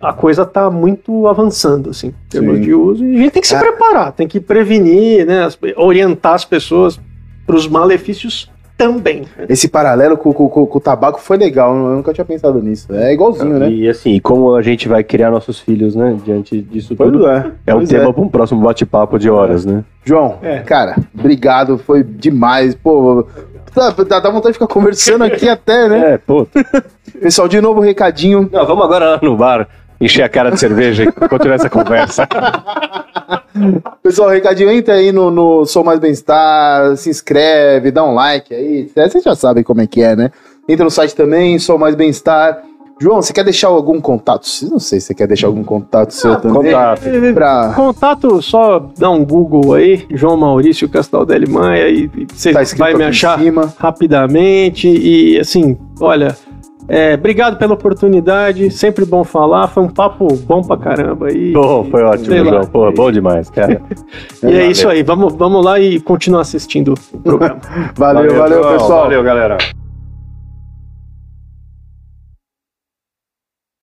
a coisa tá muito avançando, assim, em termos Sim. de uso, e a gente tem que se É. preparar, tem que prevenir, né, orientar as pessoas para os malefícios também. Esse paralelo com, com- com- com o tabaco foi legal. Eu nunca tinha pensado nisso. É igualzinho, né? E assim, como a gente vai criar nossos filhos, né? Diante disso tudo. é. É um Pois tema para um próximo bate-papo de horas, né? João, É. cara, obrigado. Foi demais. Pô, dá, dá dá vontade de ficar conversando aqui até, né? É, pô. (laughs) Pessoal, de novo, recadinho. Não, vamos agora lá no bar encher a cara de cerveja e continuar essa conversa. (laughs) Pessoal, recadinho, entra aí no, no Sou Mais Bem-Estar, se inscreve, dá um like aí. É, Vocês já sabem como é que é, né? Entra no site também, Sou Mais Bem-Estar. João, você quer deixar algum contato? Não sei se você quer deixar algum contato seu também. contato. Pra... Contato, só dá um Google aí, João Maurício Castaldelli Maia, e e você Tá vai me achar cima. rapidamente. E assim, olha, É, obrigado pela oportunidade, sempre bom falar, foi um papo bom pra caramba. E, Pô, foi ótimo, lá. João. Pô, bom demais, cara. (laughs) e é isso aí, vamos, vamos lá e continuar assistindo o programa. (laughs) Valeu, valeu, João. pessoal. Valeu, galera.